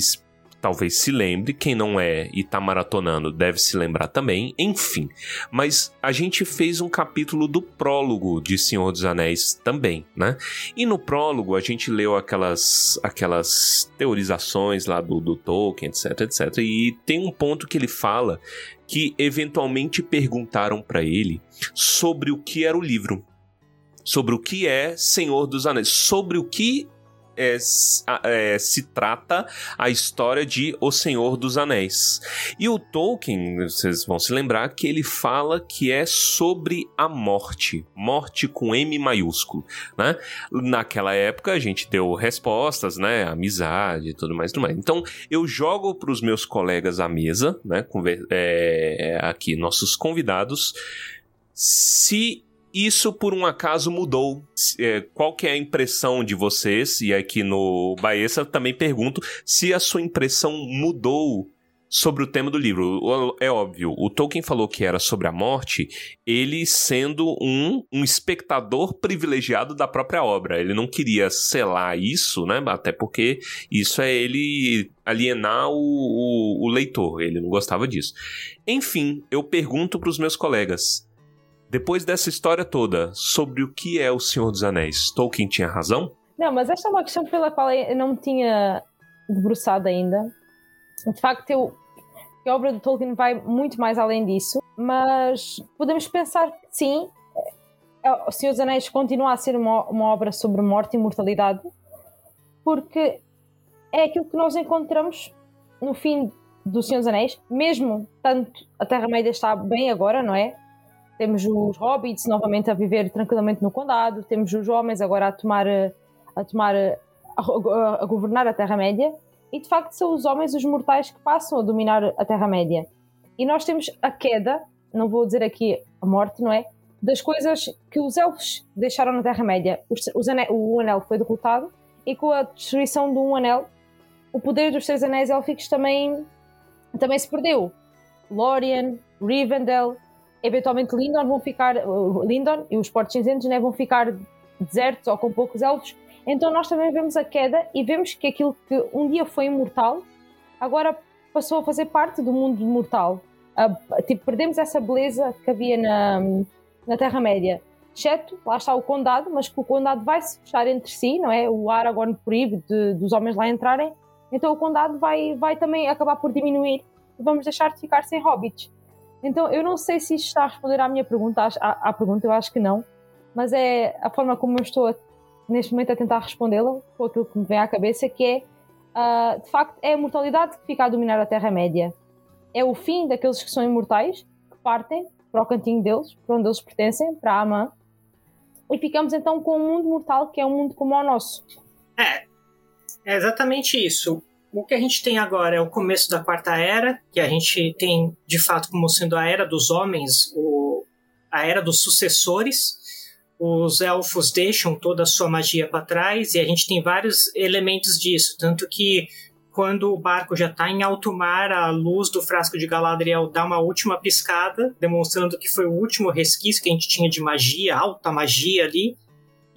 talvez se lembre, quem não é e tá maratonando deve se lembrar também, enfim. Mas a gente fez um capítulo do prólogo de Senhor dos Anéis também, né? E no prólogo a gente leu aquelas, aquelas teorizações lá do, do Tolkien, etc, etc. E tem um ponto que ele fala que eventualmente perguntaram para ele sobre o que era o livro, sobre o que é Senhor dos Anéis, sobre o que é, é, se trata a história de O Senhor dos Anéis. E o Tolkien, vocês vão se lembrar que ele fala que é sobre a morte, morte com M maiúsculo, né? Naquela época a gente deu respostas, né? Amizade e tudo mais, tudo mais. Então eu jogo para os meus colegas à mesa, né? É, aqui nossos convidados, se isso por um acaso mudou. É, qual que é a impressão de vocês? E aqui no Baessa também pergunto se a sua impressão mudou sobre o tema do livro. É óbvio, o Tolkien falou que era sobre a morte, ele sendo um, um espectador privilegiado da própria obra. Ele não queria selar isso, né? Até porque isso é ele alienar o, o, o leitor. Ele não gostava disso. Enfim, eu pergunto para os meus colegas. Depois dessa história toda, sobre o que é O Senhor dos Anéis, Tolkien tinha razão? Não, mas esta é uma questão pela qual eu não me tinha debruçado ainda. De facto, eu, a obra do Tolkien vai muito mais além disso, mas podemos pensar que sim, O Senhor dos Anéis continua a ser uma, uma obra sobre morte e mortalidade, porque é aquilo que nós encontramos no fim do Senhor dos Anéis, mesmo tanto a Terra-média está bem agora, não é? Temos os hobbits novamente a viver tranquilamente no condado, temos os homens agora a tomar, a, tomar, a, governar a Terra-média, e de facto são os homens, os mortais, que passam a dominar a Terra-média. E nós temos a queda, não vou dizer aqui a morte, não é? Das coisas que os elfos deixaram na Terra-média. O anel foi derrotado, e com a destruição do um anel, o poder dos três anéis élficos também, também se perdeu. Lórien, Rivendell, eventualmente Lindon vão ficar Lindon e os portos cinzentos né, vão ficar desertos ou com poucos elfos então nós também vemos a queda e vemos que aquilo que um dia foi imortal agora passou a fazer parte do mundo mortal a- tipo, perdemos essa beleza que havia na, na Terra-média. Exceto, lá está o condado, mas que o condado vai se fechar entre si, não é? O Aragorn proíbe de- dos homens lá entrarem, então o condado vai, vai também acabar por diminuir e vamos deixar de ficar sem hobbits. Então eu não sei se isto está a responder à minha pergunta, à, à pergunta, eu acho que não, mas é a forma como eu estou a- neste momento a tentar respondê-la, com aquilo que me vem à cabeça, que é, ah, de facto, é a mortalidade que fica a dominar a Terra-média. É o fim daqueles que são imortais, que partem para o cantinho deles, para onde eles pertencem, para Amã, e ficamos então com um mundo mortal que é um mundo como o nosso. É, é exatamente isso. O que a gente tem agora é o começo da Quarta Era, que a gente tem de fato como sendo a Era dos Homens, o, a Era dos Sucessores. Os elfos deixam toda a sua magia para trás e a gente tem vários elementos disso. Tanto que quando o barco já está em alto mar, a luz do frasco de Galadriel dá uma última piscada, demonstrando que foi o último resquício que a gente tinha de magia, alta magia ali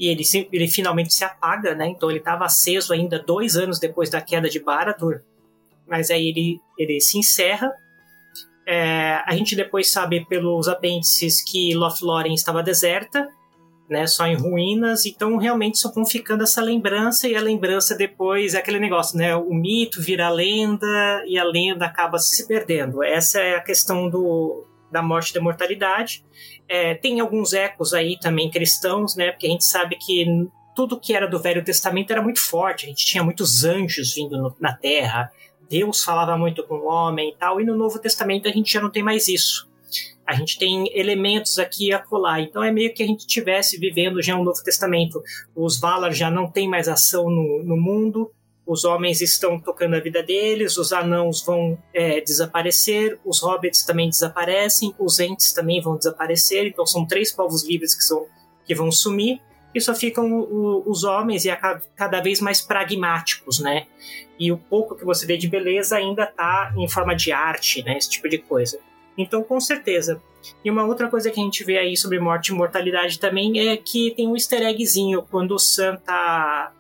e ele, sim- ele finalmente se apaga, né? Então ele estava aceso ainda dois anos depois da queda de Baradur, mas aí ele, ele se encerra. É, a gente depois sabe pelos apêndices que Lothlórien estava deserta, né? Só em ruínas, então realmente só vão ficando essa lembrança e a lembrança depois é aquele negócio, né? O mito vira lenda e a lenda acaba se perdendo. Essa é a questão do, da morte e da mortalidade. É, tem alguns ecos aí também cristãos, né? Porque a gente sabe que tudo que era do Velho Testamento era muito forte. A gente tinha muitos anjos vindo no- na Terra. Deus falava muito com o homem e tal. E no Novo Testamento a gente já não tem mais isso. A gente tem elementos aqui e acolá. Então é meio que a gente estivesse vivendo já um Novo Testamento. Os Valar já não têm mais ação no, no mundo. Os homens estão tocando a vida deles, os anãos vão é, desaparecer, os hobbits também desaparecem, os entes também vão desaparecer. Então são três povos livres que, são, que vão sumir. E só ficam o- os homens e a ca- cada vez mais pragmáticos, né? E o pouco que você vê de beleza ainda tá em forma de arte, né? Esse tipo de coisa. Então, com certeza. E uma outra coisa que a gente vê aí sobre morte e mortalidade também é que tem um easter eggzinho. Quando o Sam tá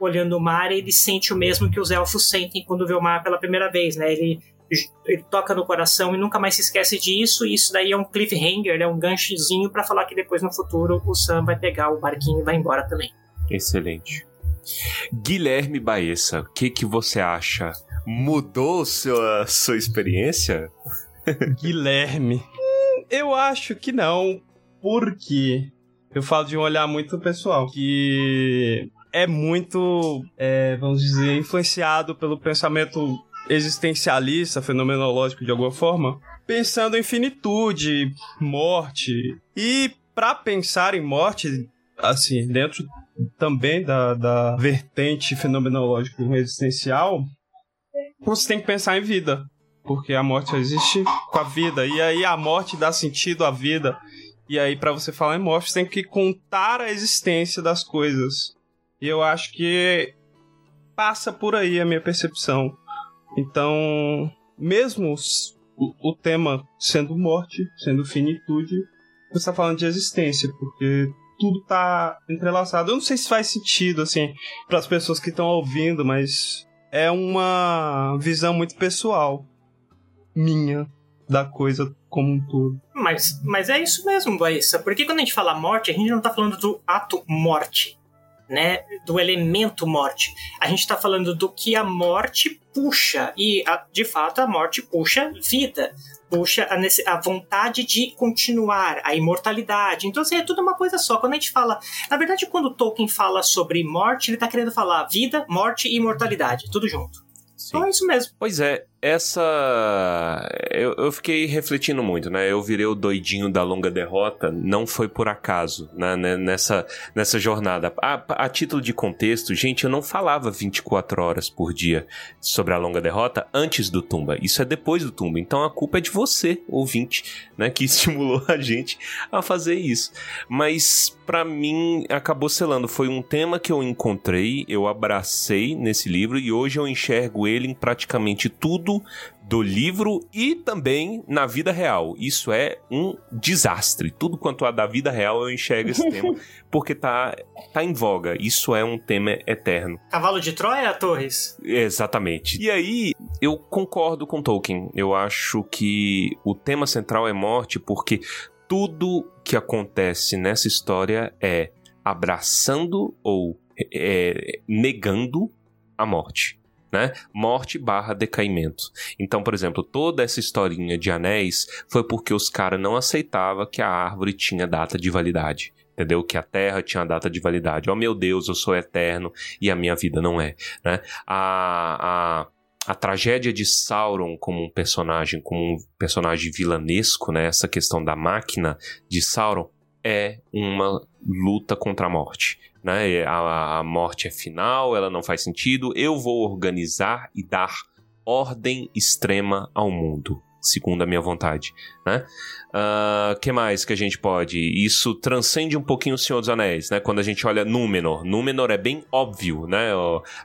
olhando o mar, ele sente o mesmo que os elfos sentem quando vê o mar pela primeira vez, né? Ele, ele toca no coração e nunca mais se esquece disso. E isso daí é um cliffhanger, é um ganchozinho pra falar que depois no futuro o Sam vai pegar o barquinho e vai embora também. Excelente. Guilherme Baessa, o que, que você acha? Mudou sua, sua experiência? Guilherme. Hum, Eu acho que não, porque eu falo de um olhar muito pessoal, que é muito, é, vamos dizer, influenciado pelo pensamento existencialista, fenomenológico de alguma forma, pensando em finitude, morte. E para pensar em morte, assim, dentro também da, da vertente fenomenológico existencial, você tem que pensar em vida. Porque a morte existe com a vida. E aí a morte dá sentido à vida. E aí, para você falar em morte, você tem que contar a existência das coisas. E eu acho que passa por aí a minha percepção. Então, mesmo o tema sendo morte, sendo finitude, você está falando de existência, porque tudo tá entrelaçado. Eu não sei se faz sentido, assim, para as pessoas que estão ouvindo, mas é uma visão muito pessoal minha da coisa como um todo. Mas, mas é isso mesmo, Baissa. Porque quando a gente fala morte, a gente não tá falando do ato morte, né? Do elemento morte. A gente tá falando do que a morte puxa. E, a- de fato, a morte puxa vida. Puxa a, a vontade de continuar, a imortalidade. Então, assim, é tudo uma coisa só. Quando a gente fala. Na verdade, quando Tolkien fala sobre morte, ele tá querendo falar vida, morte e imortalidade. Tudo junto. Então é isso mesmo. Pois é, essa. Eu, eu fiquei refletindo muito, né? Eu virei o doidinho da longa derrota, não foi por acaso, né? né, Nessa, nessa jornada. A, a título de contexto, gente, eu não falava 24 horas por dia sobre a longa derrota antes do Tumba. Isso é depois do Tumba. Então a culpa é de você, ouvinte, né? Que estimulou a gente a fazer isso. Mas para mim acabou selando. Foi um tema que eu encontrei, eu abracei nesse livro e hoje eu enxergo ele em praticamente tudo do livro e também na vida real. Isso é um desastre. Tudo quanto há da vida real eu enxergo esse tema porque tá, tá em voga. Isso é um tema eterno. Cavalo de Troia, Torres? Exatamente. E aí, eu concordo com Tolkien. Eu acho que o tema central é morte porque tudo que acontece nessa história é abraçando ou é, negando a morte. Né? Morte barra decaimento. Então, por exemplo, toda essa historinha de anéis foi porque os caras não aceitavam que a árvore tinha data de validade. Entendeu? Que a Terra tinha data de validade. Oh meu Deus, eu sou eterno e a minha vida não é. Né? A, a, a tragédia de Sauron como um personagem, como um personagem vilanesco, né? Essa questão da máquina de Sauron é uma luta contra a morte. Né? A, a morte é final, ela não faz sentido. Eu vou organizar e dar ordem extrema ao mundo segundo a minha vontade, né? Uh, que mais que a gente pode? Isso transcende um pouquinho o Senhor dos Anéis, né? Quando a gente olha Númenor, Númenor é bem óbvio, né?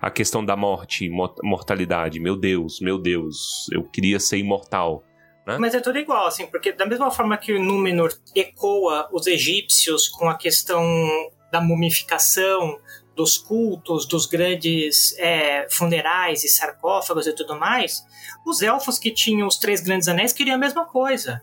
A questão da morte, mortalidade. Meu Deus, meu Deus, eu queria ser imortal. Né? Mas é tudo igual, assim, porque da mesma forma que o Númenor ecoa os egípcios com a questão da mumificação, dos cultos, dos grandes é, funerais e sarcófagos e tudo mais, os elfos que tinham os três grandes anéis queriam a mesma coisa.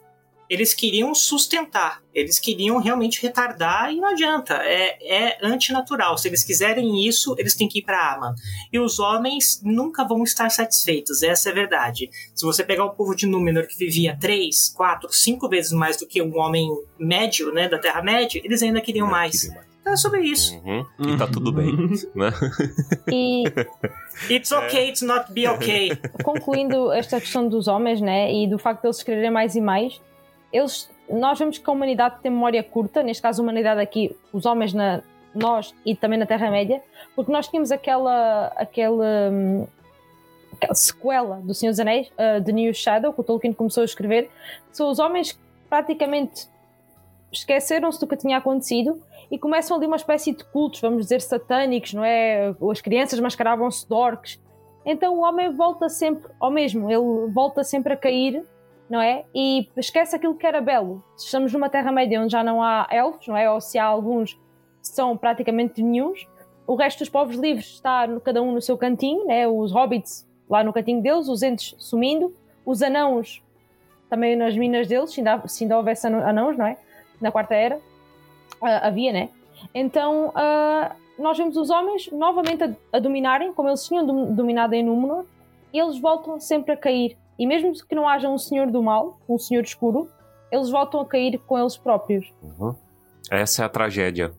Eles queriam sustentar, eles queriam realmente retardar e não adianta, é, é antinatural. Se eles quiserem isso, eles têm que ir para Aman. E os homens nunca vão estar satisfeitos, essa é a verdade. Se você pegar o povo de Númenor que vivia três, quatro, cinco vezes mais do que um homem médio, né, da Terra-média, eles ainda queriam mais. É sobre isso. Uhum. E tá tudo bem. né? E It's okay to not be okay. concluindo esta questão dos homens, né, e do facto de eles escreverem mais e mais, eles, nós vemos que a humanidade tem memória curta, neste caso a humanidade aqui, os homens na nós e também na Terra-média, porque nós tínhamos aquela aquela, aquela sequela do Senhor dos Anéis, uh, The New Shadow, que o Tolkien começou a escrever, são os homens que praticamente esqueceram-se do que tinha acontecido e começam ali uma espécie de cultos, vamos dizer, satânicos, não é? As crianças mascaravam-se de orcs. Então o homem volta sempre ao mesmo, ele volta sempre a cair, não é? E esquece aquilo que era belo. Estamos numa Terra-média onde já não há elfos, não é? Ou se há alguns, são praticamente nenhums. O resto dos povos livres está cada um no seu cantinho, né? Os hobbits lá no cantinho deles, os entes sumindo, os anãos também nas minas deles, se ainda, se ainda houvesse anãos, não é? Na Quarta Era havia, né? Então uh, nós vemos os homens novamente a, a dominarem, como eles tinham dom, dominado em Númenor, e eles voltam sempre a cair. E mesmo que não haja um senhor do mal, um senhor escuro, eles voltam a cair com eles próprios. Uhum. Essa é a tragédia.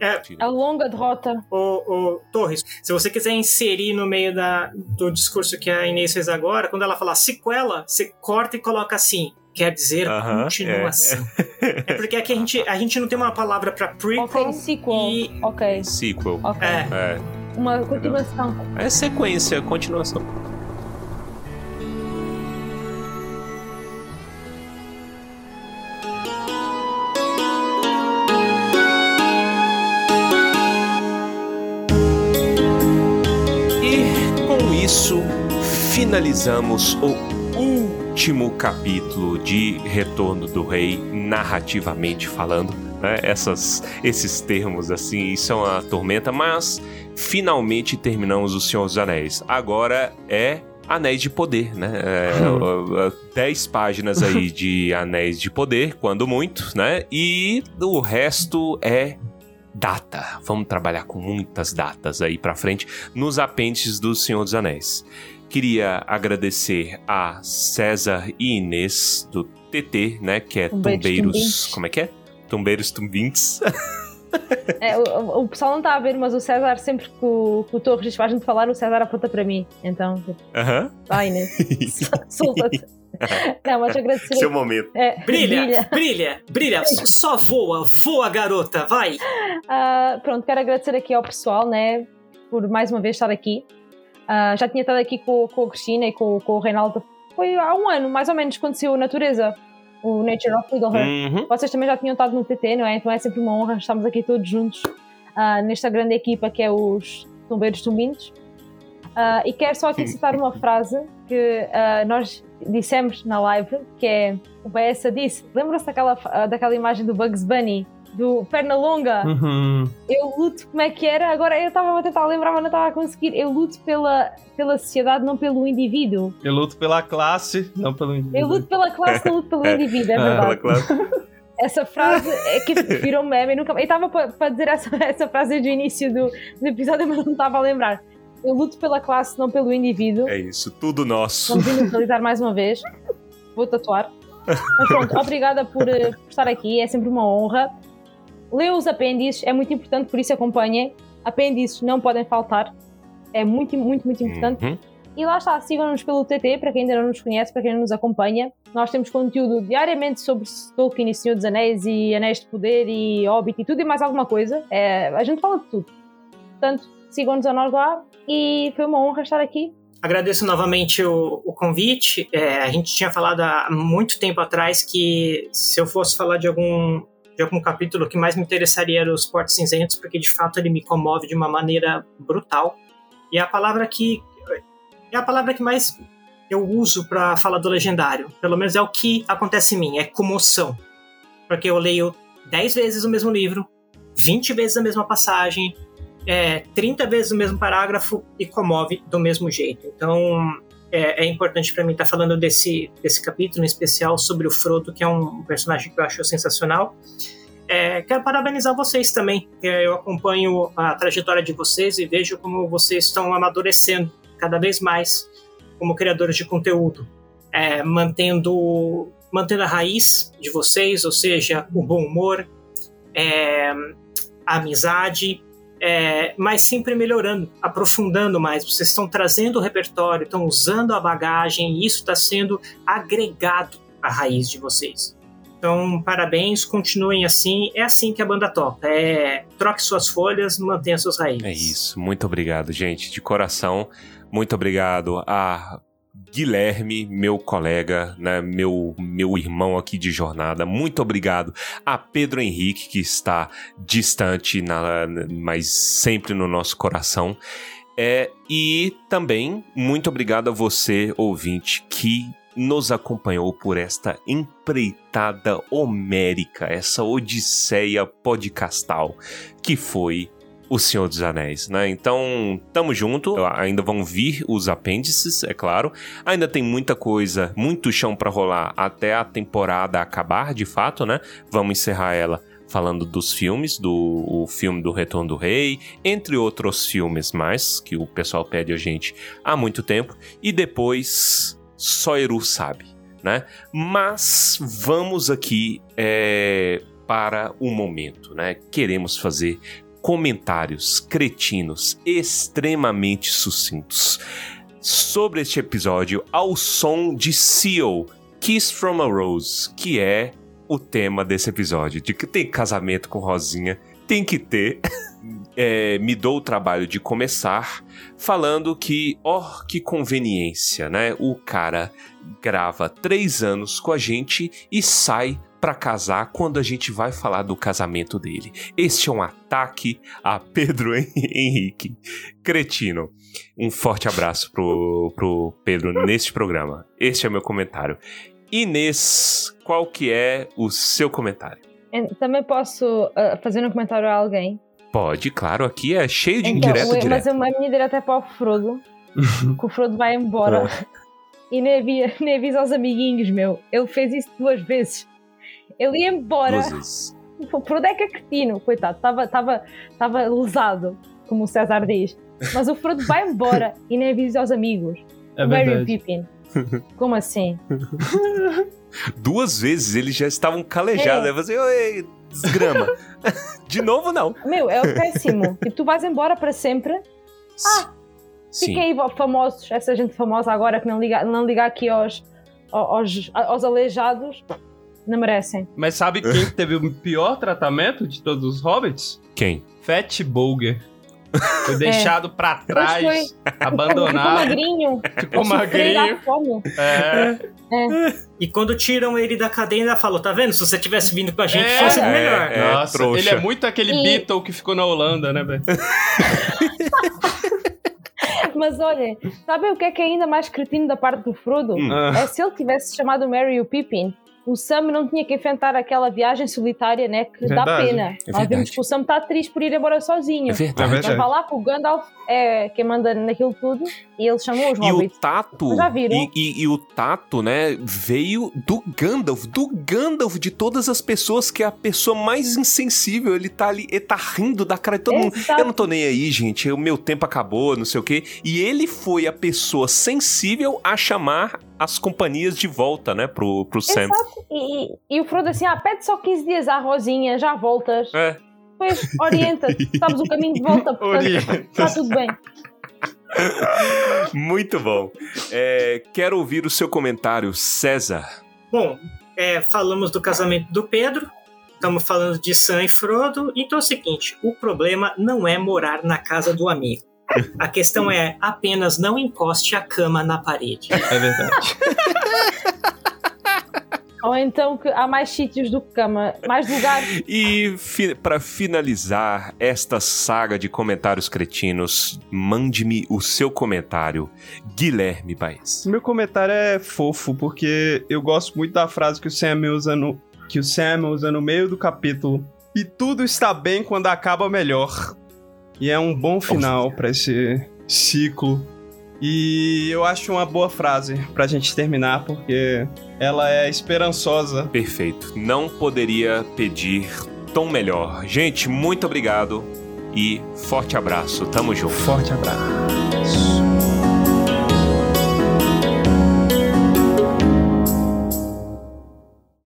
É, a longa derrota. O, o, Torres, se você quiser inserir no meio da, do discurso que a Inês fez agora, quando ela falar sequela, você corta e coloca assim: quer dizer uh -huh, continuação. É. é. porque aqui a gente, a gente não tem uma palavra para prequel okay, sequel. e... Ok. Sequel. Okay. É. é. Uma continuação. É sequência, continuação. E com isso finalizamos o último capítulo de Retorno do Rei, narrativamente falando. Né? Essas, esses termos assim são a tormenta, mas finalmente terminamos O Senhor dos Anéis. Agora é Anéis de Poder, né? É, 10 páginas aí de Anéis de Poder, quando muito, né? E o resto é data. Vamos trabalhar com muitas datas aí pra frente nos apêndices do Senhor dos Anéis. Queria agradecer a César e Inês do TT, né? Que é Tumbeiros Tumbeiros. Tumbintes. Como é que é? Tumbeiros Tumbintes. É, o, o pessoal não está a ver, mas o César, sempre que o, que o Torres gente falar, o César aponta para mim. Então, Aham. vai, né? Solta-te. Não, mas agradecer. Seu momento. É, Brilha, brilha, brilha, só voa, voa, garota, vai! Ah, pronto, quero agradecer aqui ao pessoal, né, por mais uma vez estar aqui. Ah, já tinha estado aqui com, com a Cristina e com, com o Reinaldo. Foi há um ano, mais ou menos, quando saiu Natureza, o Nature of Middle-earth. Uhum. Vocês também já tinham estado no TT, não é? Então é sempre uma honra estarmos aqui todos juntos ah, nesta grande equipa que é os Tumbeiros Tumbintes. Ah, e quero só aqui citar uma frase que nós dissemos na live, que é o Bessa disse, lembram-se daquela, daquela imagem do Bugs Bunny do Pernalonga. Uhum. Eu luto, como é que era? Agora eu estava a tentar lembrar, mas não estava a conseguir. Eu luto pela, pela sociedade, não pelo indivíduo. Eu luto pela classe, não pelo indivíduo. Eu luto pela classe, não luto pelo indivíduo, é É. verdade. Essa frase é que virou meme. Eu nunca- eu estava para dizer essa, essa frase desde o início do, do episódio, mas não estava a lembrar. Eu luto pela classe, não pelo indivíduo. É isso, tudo nosso. Vamos inicializar mais uma vez. Vou tatuar. Mas pronto, obrigada por, eh, por estar aqui, é sempre uma honra. Leiam os apêndices, é muito importante, por isso acompanhem. Apêndices não podem faltar. É muito, muito, muito importante. Uhum. E lá está, sigam-nos pelo TT, para quem ainda não nos conhece, para quem não nos acompanha. Nós temos conteúdo diariamente sobre Tolkien e Senhor dos Anéis e Anéis de Poder e Hobbit e tudo e mais alguma coisa. É, a gente fala de tudo. Portanto, sigam-nos a nós lá e foi uma honra estar aqui. Agradeço novamente o, o convite. É, a gente tinha falado há muito tempo atrás que se eu fosse falar de algum, de algum capítulo que mais me interessaria era os Portos Cinzentos, porque de fato ele me comove de uma maneira brutal. E a palavra que é a palavra que mais eu uso para falar do legendário. Pelo menos é o que acontece em mim, é comoção. Porque eu leio 10 vezes o mesmo livro, 20 vezes a mesma passagem, é, 30 vezes o mesmo parágrafo e comove do mesmo jeito. Então é, é importante para mim estar falando desse, desse capítulo em especial sobre o Frodo, que é um personagem que eu acho sensacional. É, quero parabenizar vocês também. Eu acompanho a trajetória de vocês e vejo como vocês estão amadurecendo cada vez mais como criadores de conteúdo, é, mantendo, mantendo a raiz de vocês, ou seja, o bom humor, é, a amizade, é, mas sempre melhorando, aprofundando mais. Vocês estão trazendo o repertório, estão usando a bagagem, e isso está sendo agregado à raiz de vocês. Então, parabéns, continuem assim. É assim que a banda toca. É troque suas folhas, mantenha suas raízes. É isso. Muito obrigado, gente, de coração. Muito obrigado a Guilherme, meu colega, né, meu, meu irmão aqui de jornada. Muito obrigado a Pedro Henrique, que está distante, na, mas sempre no nosso coração. É, e também muito obrigado a você, ouvinte, que nos acompanhou por esta empreitada homérica, essa odisseia podcastal que foi o Senhor dos Anéis, né? Então, tamo junto. Ainda vão vir os apêndices, é claro. Ainda tem muita coisa, muito chão pra rolar até a temporada acabar, de fato, né? Vamos encerrar ela falando dos filmes, do o filme do Retorno do Rei, entre outros filmes mais que o pessoal pede a gente há muito tempo. E depois, só Eru sabe, né? Mas vamos aqui é, para o momento, né? Queremos fazer comentários cretinos extremamente sucintos sobre este episódio ao som de Seal, Kiss from a Rose, que é o tema desse episódio. De que tem casamento com Rosinha, tem que ter. É, me dou o trabalho de começar falando que, oh, que conveniência, né? O cara grava três anos com a gente e sai para casar quando a gente vai falar do casamento dele. Este é um ataque a Pedro Henrique. Cretino. Um forte abraço pro, pro Pedro neste programa. Este é o meu comentário. Inês, qual que é o seu comentário? Também posso uh, fazer um comentário a alguém? Pode, claro, aqui é cheio de então, indireto mas direto. a minha direta é para o Frodo. que o Frodo vai embora. e nem, havia, nem avisa aos amiguinhos, meu. Ele fez isso duas vezes. Ele ia embora. O Frodo é que é cretino, coitado. Estava lesado, como o César diz. Mas o Frodo vai embora e nem avisa aos amigos. É verdade. Pippin. Como assim? Duas vezes eles já estavam calejados. É. Aí você, oi, desgrama. De novo, não. Meu, é o péssimo. tipo, tu vais embora para sempre. Ah, fiquem aí famosos, essa gente famosa agora que não liga, não liga aqui aos, aos, aos aleijados, não merecem. Mas sabe quem teve o pior tratamento de todos os hobbits? Quem? Fat Bulger. Foi deixado é. pra trás, foi. abandonado. Ficou magrinho. Ficou magrinho. Fome. É. é. E quando tiram ele da cadeia, ainda falou: tá vendo? Se você tivesse vindo com a gente, é. fosse melhor. É, Nossa, trouxa. ele é muito aquele e... Beatle que ficou na Holanda, né, velho? Mas olha, sabe o que é que é ainda mais cretino da parte do Frodo? Hum. É se ele tivesse chamado Mary e o Pippin o Sam não tinha que enfrentar aquela viagem solitária, né? Que dá Verdade. pena. É Nós vemos que o Sam está triste por ir embora sozinho. É verdade. É verdade. Mas vá lá que o Gandalf é quem manda naquilo tudo e ele chamou os E o hobbits. Tato, Já viram? e, e- e o Tato, né, veio do Gandalf, do Gandalf, de todas as pessoas, que é a pessoa mais insensível. Ele tá ali, ele tá rindo da cara de todo mundo. Exato. Eu não tô nem aí, gente, o meu tempo acabou, não sei o quê. E ele foi a pessoa sensível a chamar as companhias de volta, né, pro, pro Sam. Exato. E, e- e o Frodo assim, ah, pede só 15 dias à Rosinha, já voltas. É. Depois orienta-te, sabes o caminho de volta, portanto Orienta. está tudo bem. Muito bom. É, quero ouvir o seu comentário, César. Bom, é, falamos do casamento do Pedro, estamos falando de Sam e Frodo, então é o seguinte: o problema não é morar na casa do amigo. A questão é apenas não encoste a cama na parede. É verdade. Ou então que há mais sítios do que cama, mais lugares. E fi para finalizar esta saga de comentários cretinos, mande-me o seu comentário, Guilherme Baez. Meu comentário é fofo, porque eu gosto muito da frase que o Sam usa no, que o Sam usa no meio do capítulo. E tudo está bem quando acaba melhor. E é um bom final pra esse ciclo. E eu acho uma boa frase pra gente terminar, porque ela é esperançosa. Perfeito. Não poderia pedir tom melhor. Gente, muito obrigado e forte abraço. Tamo junto. Forte abraço.